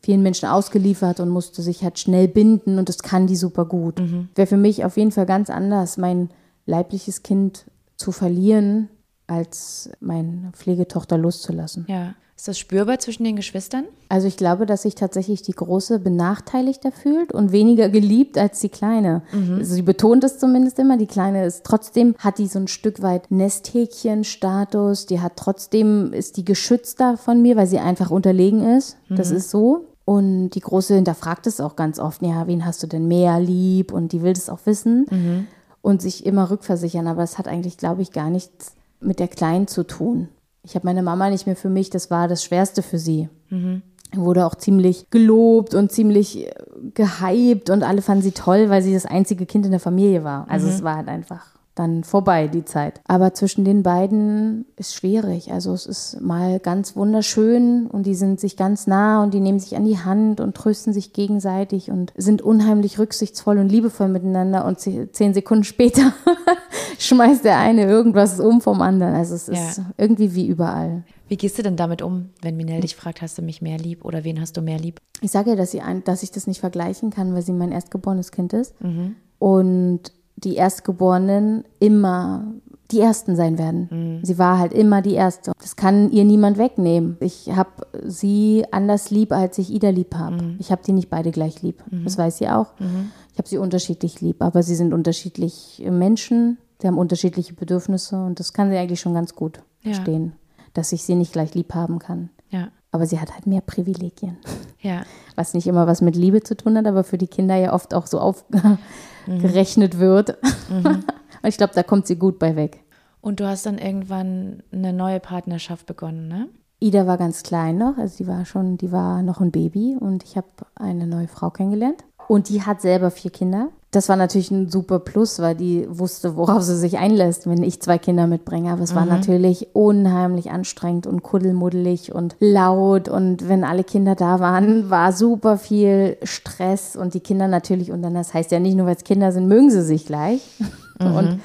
vielen Menschen ausgeliefert und musste sich halt schnell binden und das kann die super gut. Mhm. Wäre für mich auf jeden Fall ganz anders, mein leibliches Kind zu verlieren, als meine Pflegetochter loszulassen. Ja. Ist das spürbar zwischen den Geschwistern? Also ich glaube, dass sich tatsächlich die Große benachteiligter fühlt und weniger geliebt als die Kleine. Mhm. Also sie betont es zumindest immer. Die Kleine ist trotzdem, hat die so ein Stück weit Nesthäkchen-Status. Die hat trotzdem, ist die geschützter von mir, weil sie einfach unterlegen ist. Mhm. Das ist so. Und die Große hinterfragt es auch ganz oft. Ja, wen hast du denn mehr lieb? Und die will das auch wissen mhm. und sich immer rückversichern. Aber es hat eigentlich, glaube ich, gar nichts mit der Kleinen zu tun. Ich habe meine Mama nicht mehr für mich, das war das Schwerste für sie. Mhm. Wurde auch ziemlich gelobt und ziemlich äh, gehypt und alle fanden sie toll, weil sie das einzige Kind in der Familie war. Also mhm. es war halt einfach dann vorbei, die Zeit. Aber zwischen den beiden ist schwierig. Also es ist mal ganz wunderschön und die sind sich ganz nah und die nehmen sich an die Hand und trösten sich gegenseitig und sind unheimlich rücksichtsvoll und liebevoll miteinander und zehn Sekunden später schmeißt der eine irgendwas um vom anderen. Also es ist ja. irgendwie wie überall. Wie gehst du denn damit um, wenn Minel dich fragt, hast du mich mehr lieb oder wen hast du mehr lieb? Ich sage ja, dass, sie ein, dass ich das nicht vergleichen kann, weil sie mein erstgeborenes Kind ist. Mhm. Und die Erstgeborenen immer die Ersten sein werden. Mhm. Sie war halt immer die Erste. Das kann ihr niemand wegnehmen. Ich habe sie anders lieb, als ich Ida lieb habe. Mhm. Ich habe die nicht beide gleich lieb. Mhm. Das weiß sie auch. Mhm. Ich habe sie unterschiedlich lieb, aber sie sind unterschiedlich Menschen. Sie haben unterschiedliche Bedürfnisse und das kann sie eigentlich schon ganz gut ja. verstehen, dass ich sie nicht gleich lieb haben kann. Aber sie hat halt mehr Privilegien. Ja. Was nicht immer was mit Liebe zu tun hat, aber für die Kinder ja oft auch so auf mhm. wird. Mhm. Und ich glaube, da kommt sie gut bei weg. Und du hast dann irgendwann eine neue Partnerschaft begonnen, ne? Ida war ganz klein noch, also die war schon, die war noch ein Baby und ich habe eine neue Frau kennengelernt. Und die hat selber vier Kinder. Das war natürlich ein super Plus, weil die wusste, worauf sie sich einlässt, wenn ich zwei Kinder mitbringe. Aber es mhm. war natürlich unheimlich anstrengend und kuddelmuddelig und laut. Und wenn alle Kinder da waren, war super viel Stress. Und die Kinder natürlich, und dann das heißt ja nicht nur, weil es Kinder sind, mögen sie sich gleich. Mhm. Und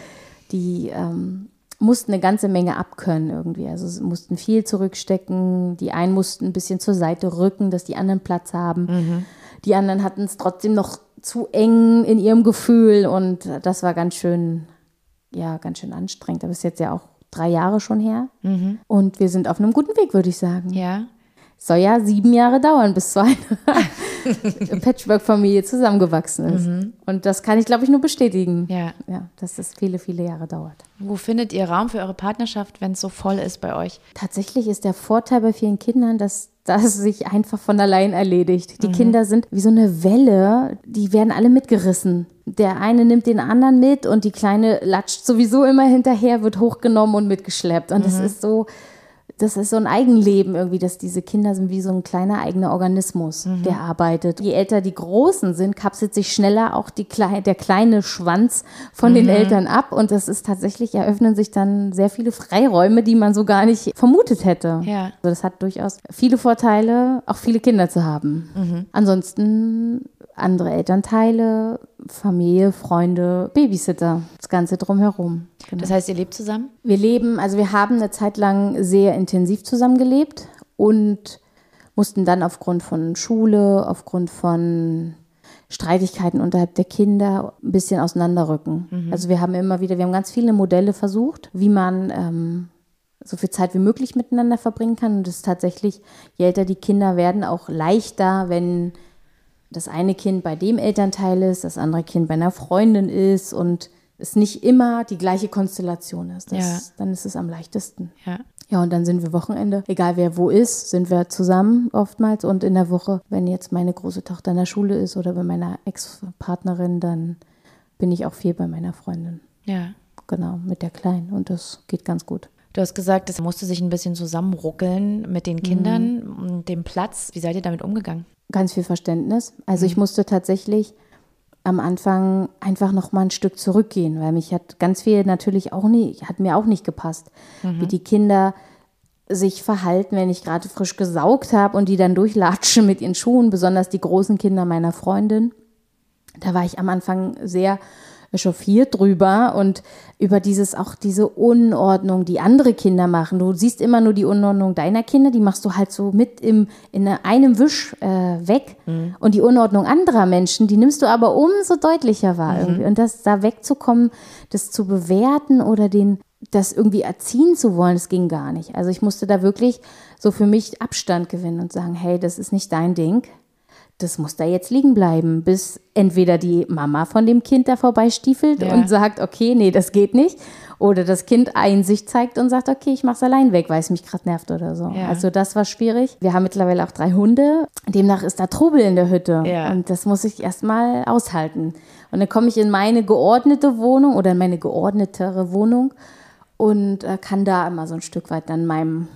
die ähm, mussten eine ganze Menge abkönnen irgendwie. Also sie mussten viel zurückstecken. Die einen mussten ein bisschen zur Seite rücken, dass die anderen Platz haben. Mhm. Die anderen hatten es trotzdem noch zu eng in ihrem Gefühl und das war ganz schön, ja, ganz schön anstrengend. Aber es ist jetzt ja auch drei Jahre schon her mhm. und wir sind auf einem guten Weg, würde ich sagen. Ja. Soll ja sieben Jahre dauern, bis so eine Patchwork-Familie zusammengewachsen ist. Mhm. Und das kann ich, glaube ich, nur bestätigen. Ja. ja. Dass das viele, viele Jahre dauert. Wo findet ihr Raum für eure Partnerschaft, wenn es so voll ist bei euch? Tatsächlich ist der Vorteil bei vielen Kindern, dass das sich einfach von allein erledigt. Die mhm. Kinder sind wie so eine Welle, die werden alle mitgerissen. Der eine nimmt den anderen mit und die Kleine latscht sowieso immer hinterher, wird hochgenommen und mitgeschleppt. Und es mhm. ist so, das ist so ein Eigenleben irgendwie, dass diese Kinder sind wie so ein kleiner eigener Organismus, mhm. der arbeitet. Je älter die Großen sind, kapselt sich schneller auch die der kleine Schwanz von mhm. den Eltern ab und das ist tatsächlich, eröffnen sich dann sehr viele Freiräume, die man so gar nicht vermutet hätte. Ja. Also das hat durchaus viele Vorteile, auch viele Kinder zu haben. Mhm. Ansonsten andere Elternteile, Familie, Freunde, Babysitter, das Ganze drumherum. Genau. Das heißt, ihr lebt zusammen? Wir leben, also wir haben eine Zeit lang sehr intensiv zusammengelebt und mussten dann aufgrund von Schule, aufgrund von Streitigkeiten unterhalb der Kinder ein bisschen auseinanderrücken. Mhm. Also wir haben immer wieder, wir haben ganz viele Modelle versucht, wie man ähm, so viel Zeit wie möglich miteinander verbringen kann. Und es ist tatsächlich, je älter die Kinder werden, auch leichter, wenn das eine Kind bei dem Elternteil ist, das andere Kind bei einer Freundin ist und es nicht immer die gleiche Konstellation ist. Das, ja. Dann ist es am leichtesten. Ja. Ja, und dann sind wir Wochenende, egal wer wo ist, sind wir zusammen oftmals. Und in der Woche, wenn jetzt meine große Tochter in der Schule ist oder bei meiner Ex-Partnerin, dann bin ich auch viel bei meiner Freundin. Ja. Genau, mit der Kleinen. Und das geht ganz gut. Du hast gesagt, es musste sich ein bisschen zusammenruckeln mit den Kindern mhm. und dem Platz. Wie seid ihr damit umgegangen? Ganz viel Verständnis. Also mhm. ich musste tatsächlich am Anfang einfach noch mal ein Stück zurückgehen, weil mich hat ganz viel natürlich auch nicht, hat mir auch nicht gepasst, mhm. wie die Kinder sich verhalten, wenn ich gerade frisch gesaugt habe und die dann durchlatschen mit ihren Schuhen, besonders die großen Kinder meiner Freundin. Da war ich am Anfang sehr echauffiert drüber und über dieses auch diese Unordnung, die andere Kinder machen. Du siehst immer nur die Unordnung deiner Kinder, die machst du halt so mit im, in einem Wisch äh, weg. Mhm. Und die Unordnung anderer Menschen, die nimmst du aber umso deutlicher wahr mhm. irgendwie. Und das da wegzukommen, das zu bewerten oder den das irgendwie erziehen zu wollen, das ging gar nicht. Also ich musste da wirklich so für mich Abstand gewinnen und sagen, hey, das ist nicht dein Ding das muss da jetzt liegen bleiben, bis entweder die Mama von dem Kind da vorbeistiefelt ja. und sagt, okay, nee, das geht nicht. Oder das Kind Einsicht zeigt und sagt, okay, ich mach's allein weg, weil es mich gerade nervt oder so. Ja. Also das war schwierig. Wir haben mittlerweile auch drei Hunde. Demnach ist da Trubel in der Hütte. Ja. Und das muss ich erstmal aushalten. Und dann komme ich in meine geordnete Wohnung oder in meine geordnetere Wohnung und äh, kann da immer so ein Stück weit dann meinem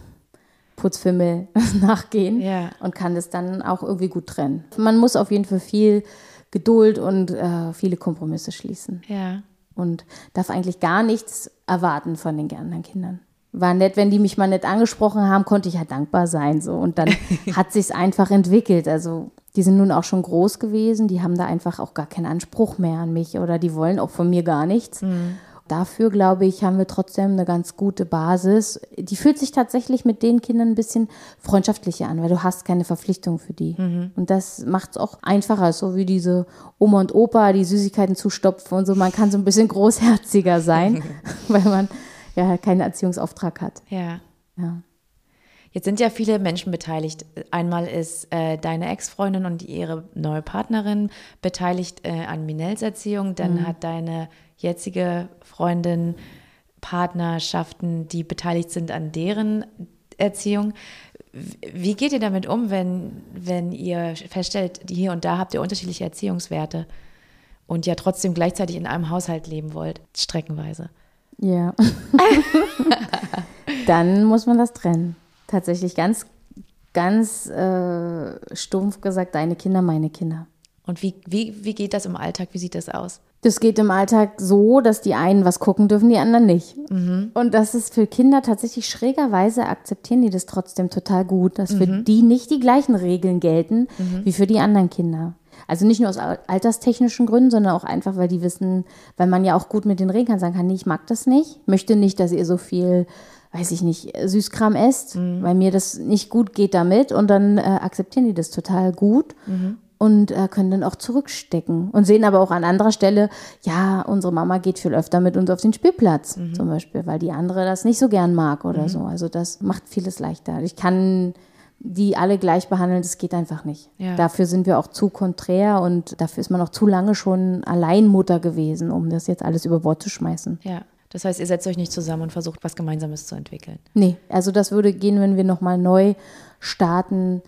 Putzfimmel nachgehen ja. und kann das dann auch irgendwie gut trennen. Man muss auf jeden Fall viel Geduld und äh, viele Kompromisse schließen. Ja. Und darf eigentlich gar nichts erwarten von den anderen Kindern. War nett, wenn die mich mal nicht angesprochen haben, konnte ich ja dankbar sein. So. Und dann hat sich einfach entwickelt. Also die sind nun auch schon groß gewesen, die haben da einfach auch gar keinen Anspruch mehr an mich oder die wollen auch von mir gar nichts. Mhm dafür, glaube ich, haben wir trotzdem eine ganz gute Basis. Die fühlt sich tatsächlich mit den Kindern ein bisschen freundschaftlicher an, weil du hast keine Verpflichtung für die. Mhm. Und das macht es auch einfacher, so wie diese Oma und Opa, die Süßigkeiten zustopfen und so. Man kann so ein bisschen großherziger sein, weil man ja keinen Erziehungsauftrag hat. Ja. Ja. Jetzt sind ja viele Menschen beteiligt. Einmal ist äh, deine Ex-Freundin und ihre neue Partnerin beteiligt äh, an Minels Erziehung. Dann mhm. hat deine jetzige Freundin Partnerschaften, die beteiligt sind an deren Erziehung. Wie geht ihr damit um, wenn, wenn ihr feststellt, hier und da habt ihr unterschiedliche Erziehungswerte und ja trotzdem gleichzeitig in einem Haushalt leben wollt, streckenweise? Ja. Dann muss man das trennen tatsächlich ganz, ganz äh, stumpf gesagt, deine Kinder, meine Kinder. Und wie, wie, wie geht das im Alltag? Wie sieht das aus? Das geht im Alltag so, dass die einen was gucken dürfen, die anderen nicht. Mhm. Und das ist für Kinder tatsächlich schrägerweise akzeptieren die das trotzdem total gut, dass mhm. für die nicht die gleichen Regeln gelten mhm. wie für die anderen Kinder. Also nicht nur aus alterstechnischen Gründen, sondern auch einfach, weil die wissen, weil man ja auch gut mit den Regeln sagen kann, nee, ich mag das nicht, möchte nicht, dass ihr so viel weiß ich nicht, Süßkram esst, mhm. weil mir das nicht gut geht damit und dann äh, akzeptieren die das total gut mhm. und äh, können dann auch zurückstecken und sehen aber auch an anderer Stelle, ja, unsere Mama geht viel öfter mit uns auf den Spielplatz mhm. zum Beispiel, weil die andere das nicht so gern mag oder mhm. so. Also das macht vieles leichter. Ich kann die alle gleich behandeln, das geht einfach nicht. Ja. Dafür sind wir auch zu konträr und dafür ist man auch zu lange schon Alleinmutter gewesen, um das jetzt alles über Bord zu schmeißen. Ja. Das heißt, ihr setzt euch nicht zusammen und versucht, was Gemeinsames zu entwickeln. Nee, also das würde gehen, wenn wir nochmal neu starten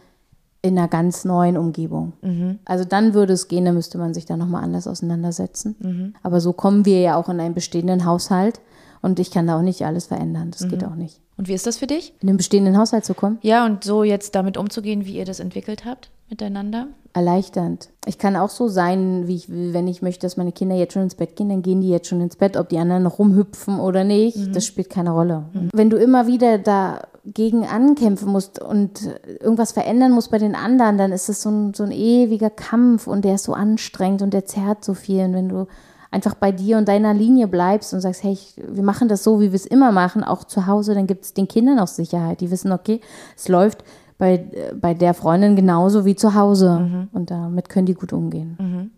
in einer ganz neuen Umgebung. Mhm. Also dann würde es gehen, dann müsste man sich da nochmal anders auseinandersetzen. Mhm. Aber so kommen wir ja auch in einen bestehenden Haushalt und ich kann da auch nicht alles verändern. Das mhm. geht auch nicht. Und wie ist das für dich? In den bestehenden Haushalt zu kommen? Ja, und so jetzt damit umzugehen, wie ihr das entwickelt habt miteinander? erleichternd. Ich kann auch so sein, wie ich will. Wenn ich möchte, dass meine Kinder jetzt schon ins Bett gehen, dann gehen die jetzt schon ins Bett. Ob die anderen noch rumhüpfen oder nicht, mhm. das spielt keine Rolle. Mhm. Wenn du immer wieder da gegen ankämpfen musst und irgendwas verändern musst bei den anderen, dann ist es so ein, so ein ewiger Kampf und der ist so anstrengend und der zerrt so viel. Und wenn du einfach bei dir und deiner Linie bleibst und sagst, hey, ich, wir machen das so, wie wir es immer machen, auch zu Hause, dann gibt es den Kindern auch Sicherheit. Die wissen, okay, es läuft bei, bei der Freundin genauso wie zu Hause. Mhm. Und damit können die gut umgehen. Mhm.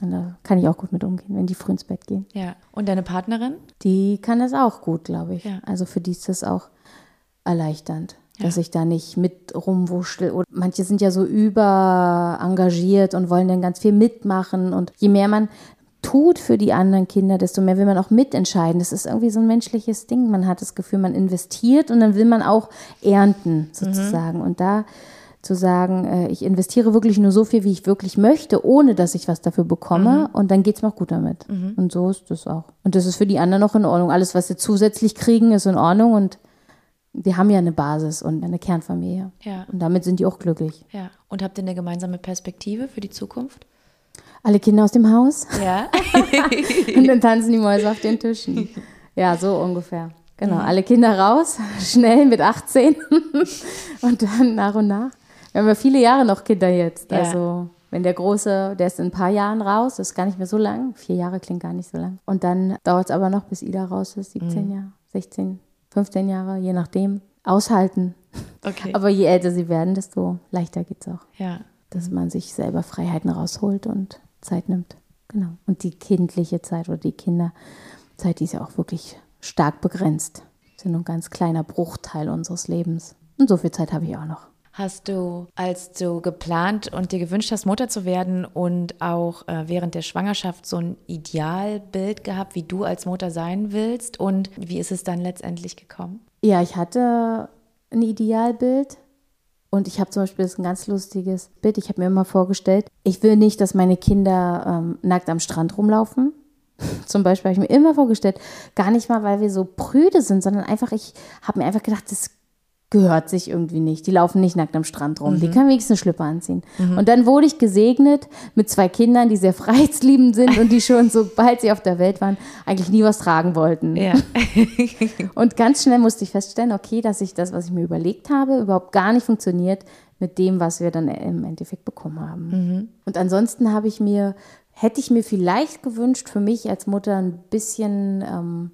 Und da kann ich auch gut mit umgehen, wenn die früh ins Bett gehen. Ja. Und deine Partnerin? Die kann das auch gut, glaube ich. Ja. Also für die ist das auch erleichternd, ja. dass ich da nicht mit rumwuschel. Oder manche sind ja so über engagiert und wollen dann ganz viel mitmachen. Und je mehr man tut für die anderen Kinder, desto mehr will man auch mitentscheiden. Das ist irgendwie so ein menschliches Ding. Man hat das Gefühl, man investiert und dann will man auch ernten, sozusagen. Mhm. Und da zu sagen, äh, ich investiere wirklich nur so viel, wie ich wirklich möchte, ohne dass ich was dafür bekomme. Mhm. Und dann geht es mir auch gut damit. Mhm. Und so ist das auch. Und das ist für die anderen auch in Ordnung. Alles, was sie zusätzlich kriegen, ist in Ordnung. Und wir haben ja eine Basis und eine Kernfamilie. Ja. Und damit sind die auch glücklich. Ja. Und habt ihr eine gemeinsame Perspektive für die Zukunft? Alle Kinder aus dem Haus. Ja. und dann tanzen die Mäuse auf den Tischen. Ja, so ungefähr. Genau, mhm. alle Kinder raus, schnell mit 18 und dann nach und nach. Wir haben ja viele Jahre noch Kinder jetzt. Ja. Also wenn der Große, der ist in ein paar Jahren raus, das ist gar nicht mehr so lang. Vier Jahre klingt gar nicht so lang. Und dann dauert es aber noch, bis Ida raus ist, 17 mhm. Jahre, 16, 15 Jahre, je nachdem. Aushalten. Okay. Aber je älter sie werden, desto leichter geht es auch. Ja. Dass man sich selber Freiheiten rausholt und Zeit nimmt. Genau. Und die kindliche Zeit oder die Kinderzeit, die ist ja auch wirklich stark begrenzt. Das ist nur ein ganz kleiner Bruchteil unseres Lebens. Und so viel Zeit habe ich auch noch. Hast du, als du geplant und dir gewünscht hast, Mutter zu werden und auch äh, während der Schwangerschaft so ein Idealbild gehabt, wie du als Mutter sein willst? Und wie ist es dann letztendlich gekommen? Ja, ich hatte ein Idealbild. Und ich habe zum Beispiel das ist ein ganz lustiges Bild. Ich habe mir immer vorgestellt, ich will nicht, dass meine Kinder ähm, nackt am Strand rumlaufen. Zum Beispiel habe ich mir immer vorgestellt, gar nicht mal, weil wir so prüde sind, sondern einfach, ich habe mir einfach gedacht, das gehört sich irgendwie nicht. Die laufen nicht nackt am Strand rum. Mhm. Die können wenigstens eine Schlüpper anziehen. Mhm. Und dann wurde ich gesegnet mit zwei Kindern, die sehr freiheitsliebend sind und die schon, sobald sie auf der Welt waren, eigentlich nie was tragen wollten. Ja. und ganz schnell musste ich feststellen, okay, dass ich das, was ich mir überlegt habe, überhaupt gar nicht funktioniert mit dem, was wir dann im Endeffekt bekommen haben. Mhm. Und ansonsten habe ich mir, hätte ich mir vielleicht gewünscht, für mich als Mutter ein bisschen ähm,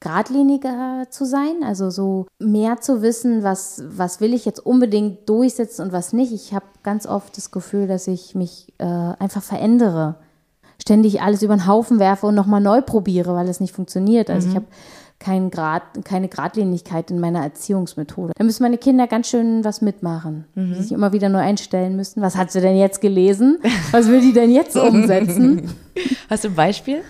geradliniger zu sein, also so mehr zu wissen, was, was will ich jetzt unbedingt durchsetzen und was nicht. Ich habe ganz oft das Gefühl, dass ich mich äh, einfach verändere, ständig alles über den Haufen werfe und nochmal neu probiere, weil es nicht funktioniert. Also mhm. ich habe kein Grad, keine Gradlinigkeit in meiner Erziehungsmethode. Da müssen meine Kinder ganz schön was mitmachen, mhm. die sich immer wieder neu einstellen müssen. Was hat sie denn jetzt gelesen? Was will die denn jetzt umsetzen? Hast du ein Beispiel?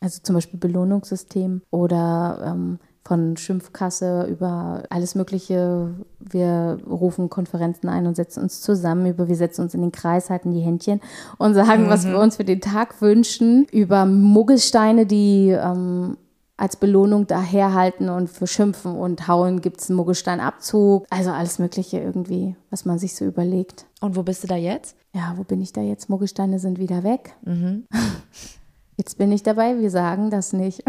Also zum Beispiel Belohnungssystem oder ähm, von Schimpfkasse über alles Mögliche. Wir rufen Konferenzen ein und setzen uns zusammen über, wir setzen uns in den Kreis, halten die Händchen und sagen, mhm. was wir uns für den Tag wünschen. Über Muggelsteine, die ähm, als Belohnung daherhalten und für Schimpfen und Hauen gibt es einen Muggelsteinabzug. Also alles Mögliche irgendwie, was man sich so überlegt. Und wo bist du da jetzt? Ja, wo bin ich da jetzt? Muggelsteine sind wieder weg. Mhm. Jetzt bin ich dabei, wir sagen das nicht.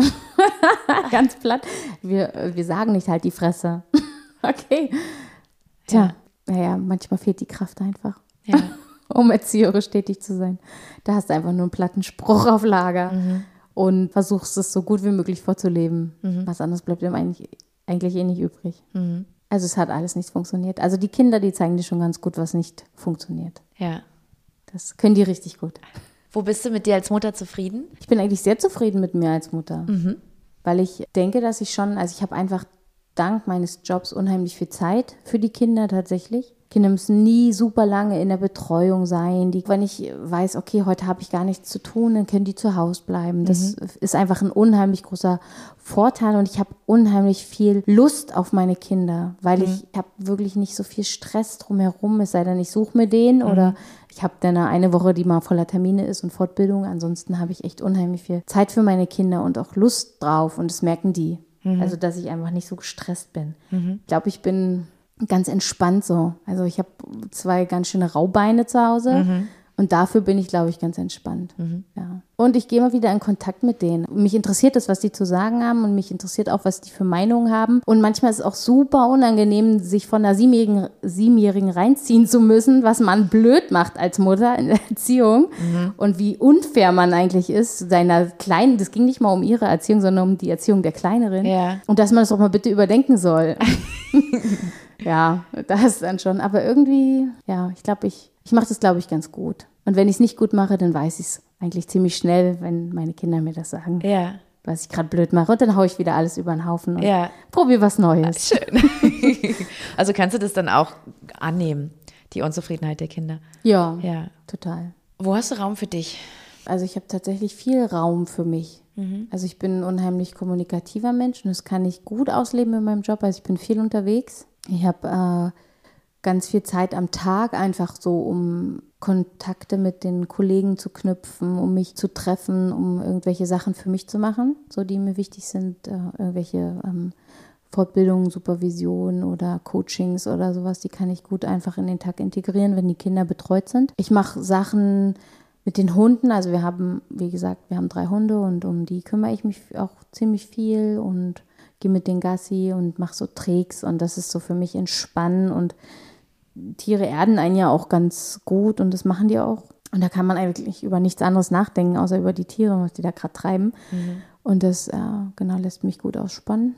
Ganz platt. Wir, wir sagen nicht halt die Fresse. okay. Tja, naja, manchmal fehlt die Kraft einfach. Ja. um erzieherisch tätig zu sein. Da hast du einfach nur einen platten Spruch auf Lager mhm. und versuchst es so gut wie möglich vorzuleben. Mhm. Was anderes bleibt dir eigentlich, eigentlich eh nicht übrig. Mhm. Also es hat alles nicht funktioniert. Also die Kinder, die zeigen dir schon ganz gut, was nicht funktioniert. Ja. Das können die richtig gut. Wo bist du mit dir als Mutter zufrieden? Ich bin eigentlich sehr zufrieden mit mir als Mutter, mhm. weil ich denke, dass ich schon, also ich habe einfach dank meines Jobs unheimlich viel Zeit für die Kinder tatsächlich. Kinder müssen nie super lange in der Betreuung sein. Die, wenn ich weiß, okay, heute habe ich gar nichts zu tun, dann können die zu Hause bleiben. Das mhm. ist einfach ein unheimlich großer Vorteil und ich habe unheimlich viel Lust auf meine Kinder, weil mhm. ich habe wirklich nicht so viel Stress drumherum, es sei denn, ich suche mir den mhm. oder ich habe dann eine Woche, die mal voller Termine ist und Fortbildung. Ansonsten habe ich echt unheimlich viel Zeit für meine Kinder und auch Lust drauf und das merken die. Mhm. Also, dass ich einfach nicht so gestresst bin. Mhm. Ich glaube, ich bin ganz entspannt so. Also, ich habe zwei ganz schöne Raubeine zu Hause. Mhm. Und dafür bin ich, glaube ich, ganz entspannt. Mhm. Ja. Und ich gehe immer wieder in Kontakt mit denen. Mich interessiert das, was die zu sagen haben und mich interessiert auch, was die für Meinungen haben. Und manchmal ist es auch super unangenehm, sich von einer Siebenjährigen, Siebenjährigen reinziehen zu müssen, was man blöd macht als Mutter in der Erziehung mhm. und wie unfair man eigentlich ist seiner Kleinen. Das ging nicht mal um ihre Erziehung, sondern um die Erziehung der Kleineren. Ja. Und dass man das auch mal bitte überdenken soll. ja, das dann schon. Aber irgendwie, ja, ich glaube, ich, ich mache das, glaube ich, ganz gut. Und wenn ich es nicht gut mache, dann weiß ich es eigentlich ziemlich schnell, wenn meine Kinder mir das sagen. Ja. Was ich gerade blöd mache. Und dann haue ich wieder alles über den Haufen und ja. probiere was Neues. Schön. also kannst du das dann auch annehmen, die Unzufriedenheit der Kinder? Ja, ja. total. Wo hast du Raum für dich? Also ich habe tatsächlich viel Raum für mich. Mhm. Also ich bin ein unheimlich kommunikativer Mensch und das kann ich gut ausleben in meinem Job. Also ich bin viel unterwegs. Ich habe äh, ganz viel Zeit am Tag einfach so, um Kontakte mit den Kollegen zu knüpfen, um mich zu treffen, um irgendwelche Sachen für mich zu machen, so die mir wichtig sind, äh, irgendwelche ähm, Fortbildungen, Supervision oder Coachings oder sowas, die kann ich gut einfach in den Tag integrieren, wenn die Kinder betreut sind. Ich mache Sachen mit den Hunden, also wir haben, wie gesagt, wir haben drei Hunde und um die kümmere ich mich auch ziemlich viel und gehe mit den Gassi und mache so Tricks und das ist so für mich entspannen und Tiere erden einen ja auch ganz gut und das machen die auch. Und da kann man eigentlich über nichts anderes nachdenken, außer über die Tiere, was die da gerade treiben. Mhm. Und das, äh, genau, lässt mich gut ausspannen.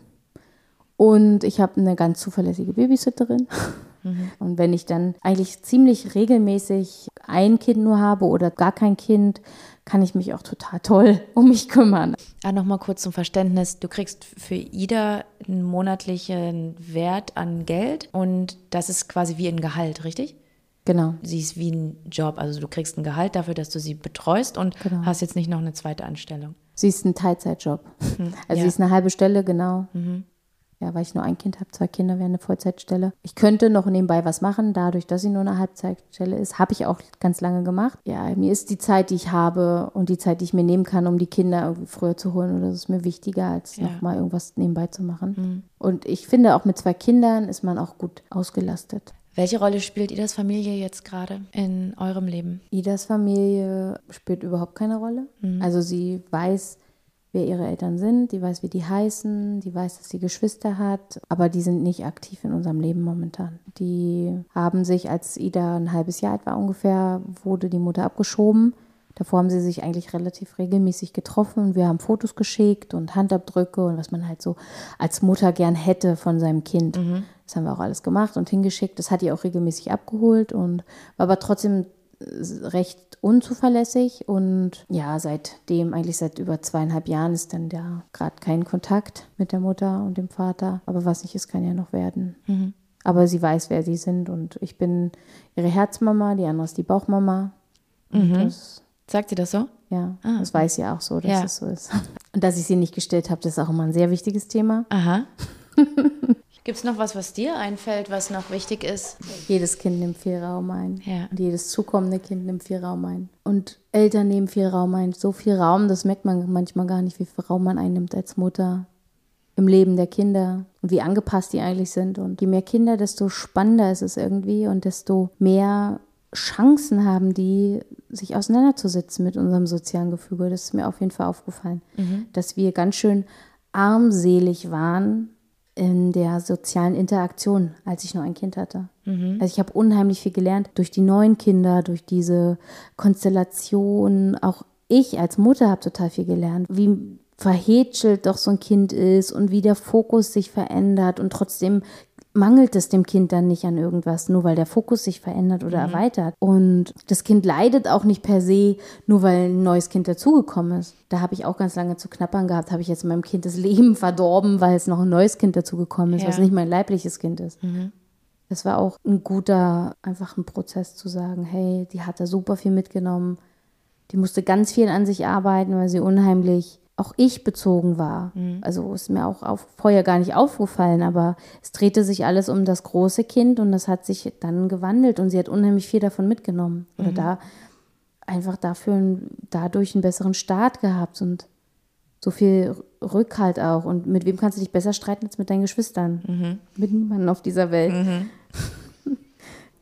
Und ich habe eine ganz zuverlässige Babysitterin. Mhm. Und wenn ich dann eigentlich ziemlich regelmäßig ein Kind nur habe oder gar kein Kind, kann ich mich auch total toll um mich kümmern. Ah, Nochmal kurz zum Verständnis. Du kriegst für Ida einen monatlichen Wert an Geld und das ist quasi wie ein Gehalt, richtig? Genau. Sie ist wie ein Job. Also du kriegst ein Gehalt dafür, dass du sie betreust und genau. hast jetzt nicht noch eine zweite Anstellung. Sie ist ein Teilzeitjob. Mhm. Also ja. sie ist eine halbe Stelle, genau. Mhm ja, weil ich nur ein Kind habe, zwei Kinder wären eine Vollzeitstelle. Ich könnte noch nebenbei was machen, dadurch, dass sie nur eine Halbzeitstelle ist. Habe ich auch ganz lange gemacht. Ja, mir ist die Zeit, die ich habe und die Zeit, die ich mir nehmen kann, um die Kinder irgendwie früher zu holen, oder das ist mir wichtiger, als ja. nochmal irgendwas nebenbei zu machen. Mhm. Und ich finde, auch mit zwei Kindern ist man auch gut ausgelastet. Welche Rolle spielt Idas Familie jetzt gerade in eurem Leben? Idas Familie spielt überhaupt keine Rolle. Mhm. Also sie weiß, wer ihre Eltern sind, die weiß, wie die heißen, die weiß, dass sie Geschwister hat, aber die sind nicht aktiv in unserem Leben momentan. Die haben sich, als Ida ein halbes Jahr alt war ungefähr, wurde die Mutter abgeschoben. Davor haben sie sich eigentlich relativ regelmäßig getroffen und wir haben Fotos geschickt und Handabdrücke und was man halt so als Mutter gern hätte von seinem Kind. Mhm. Das haben wir auch alles gemacht und hingeschickt. Das hat die auch regelmäßig abgeholt und war aber trotzdem recht unzuverlässig und ja, seitdem, eigentlich seit über zweieinhalb Jahren ist dann ja gerade kein Kontakt mit der Mutter und dem Vater. Aber was nicht ist, kann ja noch werden. Mhm. Aber sie weiß, wer sie sind und ich bin ihre Herzmama, die andere ist die Bauchmama. Mhm. Sagt sie das so? Ja, ah. das weiß sie auch so, dass ja. es so ist. Und dass ich sie nicht gestellt habe, das ist auch immer ein sehr wichtiges Thema. Aha. Gibt es noch was, was dir einfällt, was noch wichtig ist? Jedes Kind nimmt viel Raum ein. Ja. Und jedes zukommende Kind nimmt viel Raum ein. Und Eltern nehmen viel Raum ein. So viel Raum, das merkt man manchmal gar nicht, wie viel Raum man einnimmt als Mutter im Leben der Kinder und wie angepasst die eigentlich sind. Und je mehr Kinder, desto spannender ist es irgendwie und desto mehr Chancen haben die, sich auseinanderzusetzen mit unserem sozialen Gefüge. Das ist mir auf jeden Fall aufgefallen, mhm. dass wir ganz schön armselig waren in der sozialen Interaktion, als ich noch ein Kind hatte. Mhm. Also ich habe unheimlich viel gelernt durch die neuen Kinder, durch diese Konstellation. Auch ich als Mutter habe total viel gelernt, wie verhätschelt doch so ein Kind ist und wie der Fokus sich verändert und trotzdem mangelt es dem Kind dann nicht an irgendwas, nur weil der Fokus sich verändert oder mhm. erweitert. Und das Kind leidet auch nicht per se, nur weil ein neues Kind dazugekommen ist. Da habe ich auch ganz lange zu knappern gehabt, habe ich jetzt meinem Kind das Leben verdorben, weil es noch ein neues Kind dazugekommen ist, ja. was nicht mein leibliches Kind ist. Mhm. Das war auch ein guter, einfach ein Prozess zu sagen, hey, die hat da super viel mitgenommen. Die musste ganz viel an sich arbeiten, weil sie unheimlich auch ich bezogen war. Mhm. Also ist mir auch auf, vorher gar nicht aufgefallen, aber es drehte sich alles um das große Kind und das hat sich dann gewandelt und sie hat unheimlich viel davon mitgenommen. Oder mhm. da einfach dafür dadurch einen besseren Start gehabt und so viel Rückhalt auch. Und mit wem kannst du dich besser streiten als mit deinen Geschwistern? Mhm. Mit niemandem auf dieser Welt. Mhm.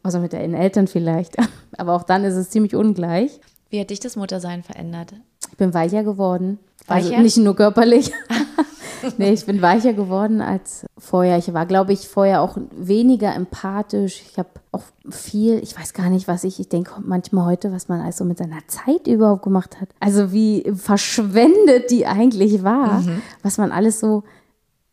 Außer mit deinen Eltern vielleicht. Aber auch dann ist es ziemlich ungleich. Wie hat dich das Muttersein verändert? bin weicher geworden. Also Weicher? nicht nur körperlich. nee, ich bin weicher geworden als vorher. Ich war, glaube ich, vorher auch weniger empathisch. Ich habe auch viel, ich weiß gar nicht, was ich, ich denke manchmal heute, was man also mit seiner Zeit überhaupt gemacht hat. Also wie verschwendet die eigentlich war, was man alles so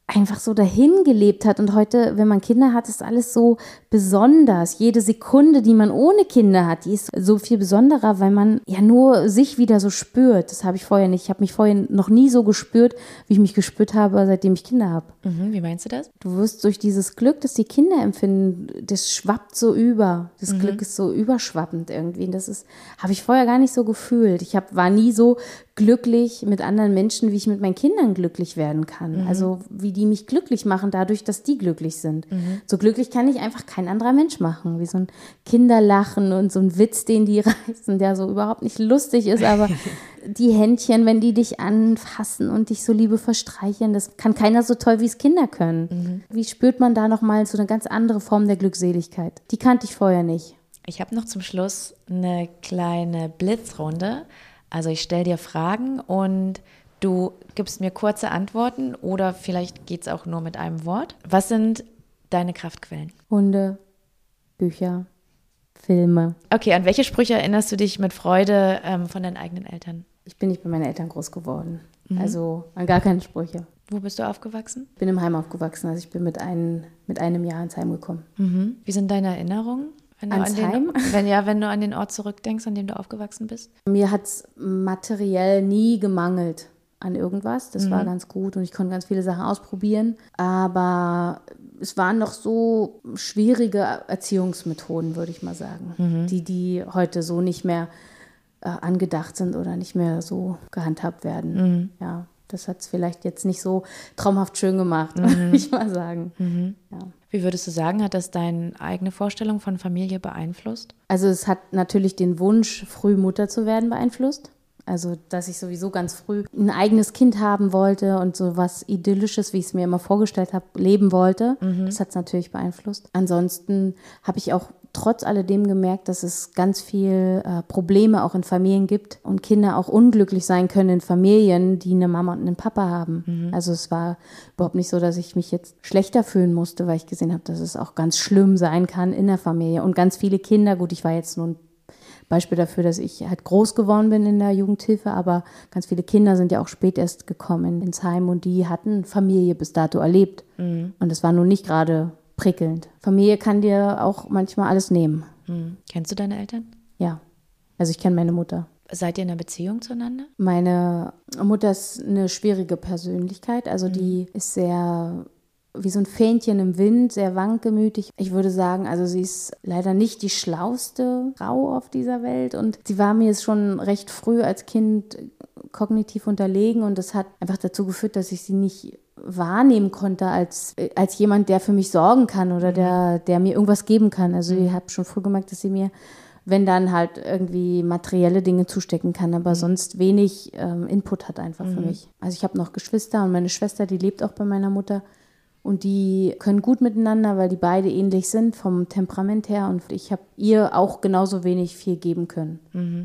einfach so dahin gelebt hat. Und heute, wenn man Kinder hat, ist alles so besonders. Jede Sekunde, die man ohne Kinder hat, die ist so viel besonderer, weil man ja nur sich wieder so spürt. Das habe ich vorher nicht. Ich habe mich vorher noch nie so gespürt, wie ich mich gespürt habe, seitdem ich Kinder habe. Mhm, wie meinst du das? Du wirst durch dieses Glück, das die Kinder empfinden, das schwappt so über. Das Glück ist so überschwappend irgendwie. Und das ist, habe ich vorher gar nicht so gefühlt. Ich hab, war nie so glücklich mit anderen Menschen, wie ich mit meinen Kindern glücklich werden kann. Also wie die mich glücklich machen, dadurch, dass die glücklich sind. So glücklich kann ich einfach kein anderer Mensch machen. Wie so ein Kinderlachen und so ein Witz, den die reißen, der so überhaupt nicht lustig ist, aber die Händchen, wenn die dich anfassen und dich so liebevoll streicheln, das kann keiner so toll, wie es Kinder können. Wie spürt man da nochmal so eine ganz andere Form der Glückseligkeit? Die kannte ich vorher nicht. Ich habe noch zum Schluss eine kleine Blitzrunde. Also ich stelle dir Fragen und du gibst mir kurze Antworten oder vielleicht geht es auch nur mit einem Wort. Was sind deine Kraftquellen? Hunde, Bücher, Filme. Okay, an welche Sprüche erinnerst du dich mit Freude ähm, von deinen eigenen Eltern? Ich bin nicht bei meinen Eltern groß geworden. Also an gar keine Sprüche. Wo bist du aufgewachsen? Ich bin im Heim aufgewachsen, also ich bin mit, ein, mit einem Jahr ins Heim gekommen. Mhm. Wie sind deine Erinnerungen? Wenn du Ans an den, Heim? Wenn, ja, wenn du an den Ort zurückdenkst, an dem du aufgewachsen bist. Mir hat es materiell nie gemangelt an irgendwas. Das war ganz gut und ich konnte ganz viele Sachen ausprobieren. Aber es waren noch so schwierige Erziehungsmethoden, würde ich mal sagen, die, die heute so nicht mehr äh, angedacht sind oder nicht mehr so gehandhabt werden. Ja, das hat es vielleicht jetzt nicht so traumhaft schön gemacht, würde ich mal sagen. Ja. Wie würdest du sagen, hat das deine eigene Vorstellung von Familie beeinflusst? Also es hat natürlich den Wunsch, früh Mutter zu werden, beeinflusst. Also, dass ich sowieso ganz früh ein eigenes Kind haben wollte und so was Idyllisches, wie ich es mir immer vorgestellt habe, leben wollte. Das hat es natürlich beeinflusst. Ansonsten habe ich auch trotz alledem gemerkt, dass es ganz viel äh, Probleme auch in Familien gibt und Kinder auch unglücklich sein können in Familien, die eine Mama und einen Papa haben. Also es war überhaupt nicht so, dass ich mich jetzt schlechter fühlen musste, weil ich gesehen habe, dass es auch ganz schlimm sein kann in der Familie. Und ganz viele Kinder, gut, ich war jetzt nur ein Beispiel dafür, dass ich halt groß geworden bin in der Jugendhilfe, aber ganz viele Kinder sind ja auch spät erst gekommen ins Heim und die hatten Familie bis dato erlebt. Und es war nun nicht gerade prickelnd. Familie kann dir auch manchmal alles nehmen. Hm. Kennst du deine Eltern? Ja. Also ich kenne meine Mutter. Seid ihr in einer Beziehung zueinander? Meine Mutter ist eine schwierige Persönlichkeit. Also die ist sehr wie so ein Fähnchen im Wind, sehr wankelmütig. Ich würde sagen, also sie ist leider nicht die schlauste Frau auf dieser Welt. Und sie war mir jetzt schon recht früh als Kind kognitiv unterlegen. Und das hat einfach dazu geführt, dass ich sie nicht wahrnehmen konnte als, als jemand, der für mich sorgen kann oder der, der mir irgendwas geben kann. Also ich habe schon früh gemerkt, dass sie mir wenn dann halt irgendwie materielle Dinge zustecken kann, aber sonst wenig ähm, Input hat einfach für mich. Also ich habe noch Geschwister und meine Schwester, die lebt auch bei meiner Mutter und die können gut miteinander, weil die beide ähnlich sind vom Temperament her und ich habe ihr auch genauso wenig viel geben können.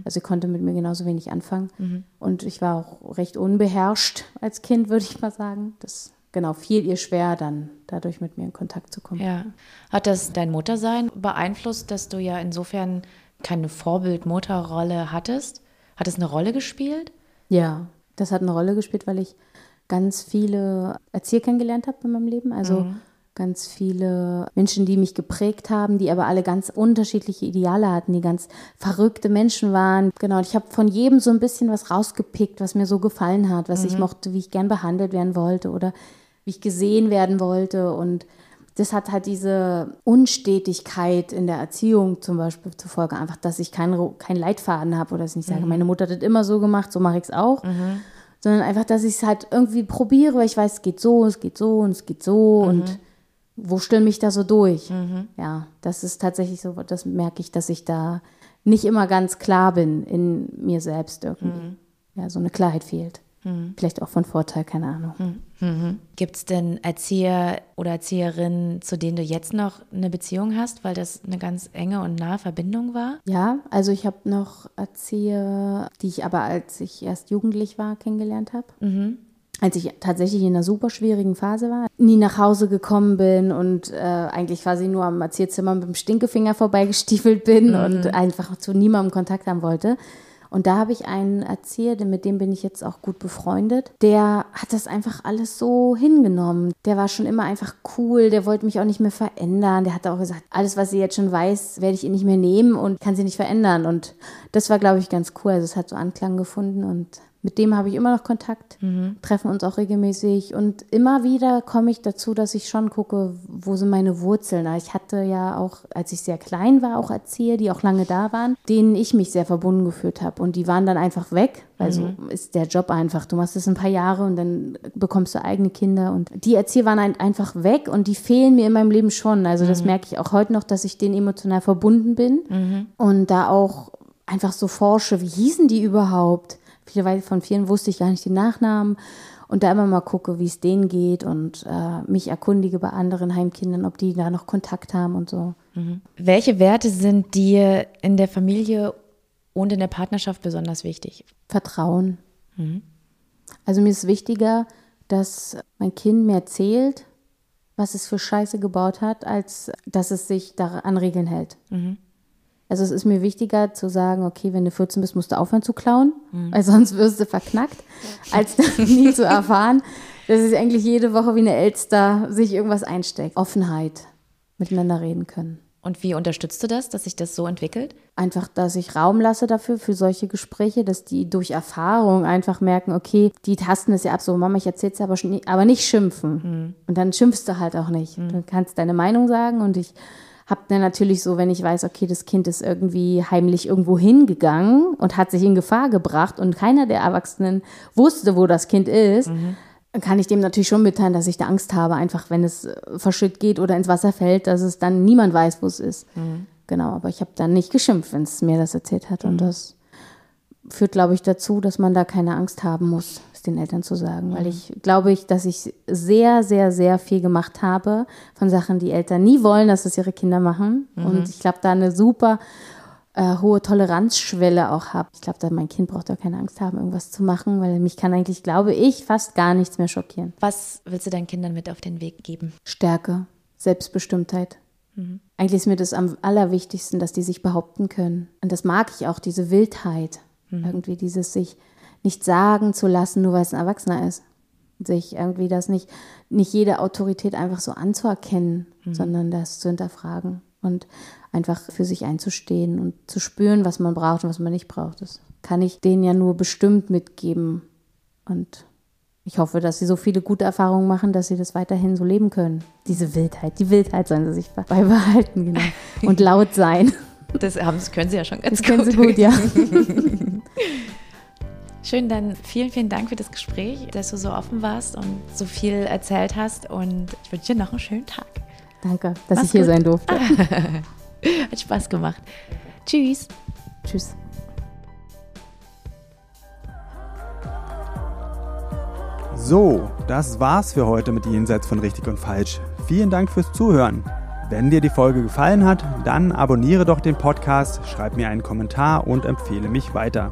Also sie konnte mit mir genauso wenig anfangen und ich war auch recht unbeherrscht als Kind, würde ich mal sagen. Das genau fiel ihr schwer dann dadurch mit mir in Kontakt zu kommen. Ja. Hat das dein Muttersein beeinflusst, dass du ja insofern keine Vorbild-Mutterrolle hattest? Hat es eine Rolle gespielt? Ja, das hat eine Rolle gespielt, weil ich ganz viele Erzieher kennengelernt habe in meinem Leben. Also ganz viele Menschen, die mich geprägt haben, die aber alle ganz unterschiedliche Ideale hatten, die ganz verrückte Menschen waren. Genau, ich habe von jedem so ein bisschen was rausgepickt, was mir so gefallen hat, was ich mochte, wie ich gern behandelt werden wollte oder wie ich gesehen werden wollte. Und das hat halt diese Unstetigkeit in der Erziehung zum Beispiel zur Folge, einfach, dass ich keinen kein Leitfaden habe oder dass ich nicht sage, meine Mutter hat das immer so gemacht, so mache ich es auch. Sondern einfach, dass ich es halt irgendwie probiere, weil ich weiß, es geht so, es geht so und es geht so und wo stimme ich da so durch? Ja, das ist tatsächlich so, das merke ich, dass ich da nicht immer ganz klar bin in mir selbst irgendwie. Ja, so eine Klarheit fehlt. Mhm. Vielleicht auch von Vorteil, keine Ahnung. Mhm. Gibt es denn Erzieher oder Erzieherinnen, zu denen du jetzt noch eine Beziehung hast, weil das eine ganz enge und nahe Verbindung war? Ja, also ich habe noch Erzieher, die ich aber als ich erst jugendlich war, kennengelernt habe. Mhm als ich tatsächlich in einer super schwierigen Phase war, nie nach Hause gekommen bin und äh, eigentlich quasi nur am Erzieherzimmer mit dem Stinkefinger vorbeigestiefelt bin mhm. und einfach zu niemandem Kontakt haben wollte. Und da habe ich einen erzählt, mit dem bin ich jetzt auch gut befreundet. Der hat das einfach alles so hingenommen. Der war schon immer einfach cool, der wollte mich auch nicht mehr verändern. Der hat auch gesagt, alles, was sie jetzt schon weiß, werde ich ihr nicht mehr nehmen und kann sie nicht verändern. Und das war, glaube ich, ganz cool. Also es hat so Anklang gefunden und mit dem habe ich immer noch Kontakt, mhm. treffen uns auch regelmäßig und immer wieder komme ich dazu, dass ich schon gucke, wo sind meine Wurzeln. Ich hatte ja auch, als ich sehr klein war, auch Erzieher, die auch lange da waren, denen ich mich sehr verbunden gefühlt habe und die waren dann einfach weg. Also mhm. ist der Job einfach. Du machst es ein paar Jahre und dann bekommst du eigene Kinder und die Erzieher waren einfach weg und die fehlen mir in meinem Leben schon. Also das mhm. merke ich auch heute noch, dass ich denen emotional verbunden bin mhm. und da auch einfach so forsche, wie hießen die überhaupt? Viele, von vielen wusste ich gar nicht die Nachnamen und da immer mal gucke, wie es denen geht und äh, mich erkundige bei anderen Heimkindern, ob die da noch Kontakt haben und so. Mhm. Welche Werte sind dir in der Familie und in der Partnerschaft besonders wichtig? Vertrauen. Mhm. Also mir ist wichtiger, dass mein Kind mir erzählt, was es für Scheiße gebaut hat, als dass es sich an Regeln hält. Mhm. Also es ist mir wichtiger zu sagen, okay, wenn du 14 bist, musst du aufhören zu klauen, mhm. weil sonst wirst du verknackt, ja. als nie zu erfahren, dass es eigentlich jede Woche wie eine Elster sich irgendwas einsteckt. Offenheit, miteinander reden können. Und wie unterstützt du das, dass sich das so entwickelt? Einfach, dass ich Raum lasse dafür, für solche Gespräche, dass die durch Erfahrung einfach merken, okay, die tasten es ja ab, so Mama, ich erzähl's aber, aber nicht schimpfen. Mhm. Und dann schimpfst du halt auch nicht. Mhm. Du kannst deine Meinung sagen und ich habe dann natürlich so, wenn ich weiß, okay, das Kind ist irgendwie heimlich irgendwo hingegangen und hat sich in Gefahr gebracht und keiner der Erwachsenen wusste, wo das Kind ist, mhm. dann kann ich dem natürlich schon mitteilen, dass ich da Angst habe, einfach wenn es äh, verschütt geht oder ins Wasser fällt, dass es dann niemand weiß, wo es ist. Mhm. Genau, aber ich habe dann nicht geschimpft, wenn es mir das erzählt hat. Mhm. Und das führt, glaube ich, dazu, dass man da keine Angst haben muss den Eltern zu sagen, mhm. weil ich glaube ich, dass ich sehr, sehr, sehr viel gemacht habe von Sachen, die Eltern nie wollen, dass es ihre Kinder machen. Mhm. Und ich glaube, da eine super äh, hohe Toleranzschwelle auch habe. Ich glaube, mein Kind braucht da keine Angst haben, irgendwas zu machen, weil mich kann eigentlich, glaube ich, fast gar nichts mehr schockieren. Was willst du deinen Kindern mit auf den Weg geben? Stärke, Selbstbestimmtheit. Mhm. Eigentlich ist mir das am allerwichtigsten, dass die sich behaupten können. Und das mag ich auch, diese Wildheit. Mhm. Irgendwie dieses sich nicht sagen zu lassen, nur weil es ein Erwachsener ist. Sich irgendwie das nicht, nicht jede Autorität einfach so anzuerkennen, mhm. sondern das zu hinterfragen und einfach für sich einzustehen und zu spüren, was man braucht und was man nicht braucht. Das kann ich denen ja nur bestimmt mitgeben. Und ich hoffe, dass sie so viele gute Erfahrungen machen, dass sie das weiterhin so leben können. Diese Wildheit, die Wildheit sollen sie sich beibehalten, genau. Und laut sein. Das, haben, das können sie ja schon ganz das gut. Das können sie gut, ja. Schön, dann vielen, vielen Dank für das Gespräch, dass du so offen warst und so viel erzählt hast. Und ich wünsche dir noch einen schönen Tag. Danke, dass Mach's ich hier gut. sein durfte. Hat Spaß gemacht. Tschüss. Tschüss. So, das war's für heute mit Jenseits von Richtig und Falsch. Vielen Dank fürs Zuhören. Wenn dir die Folge gefallen hat, dann abonniere doch den Podcast, schreib mir einen Kommentar und empfehle mich weiter.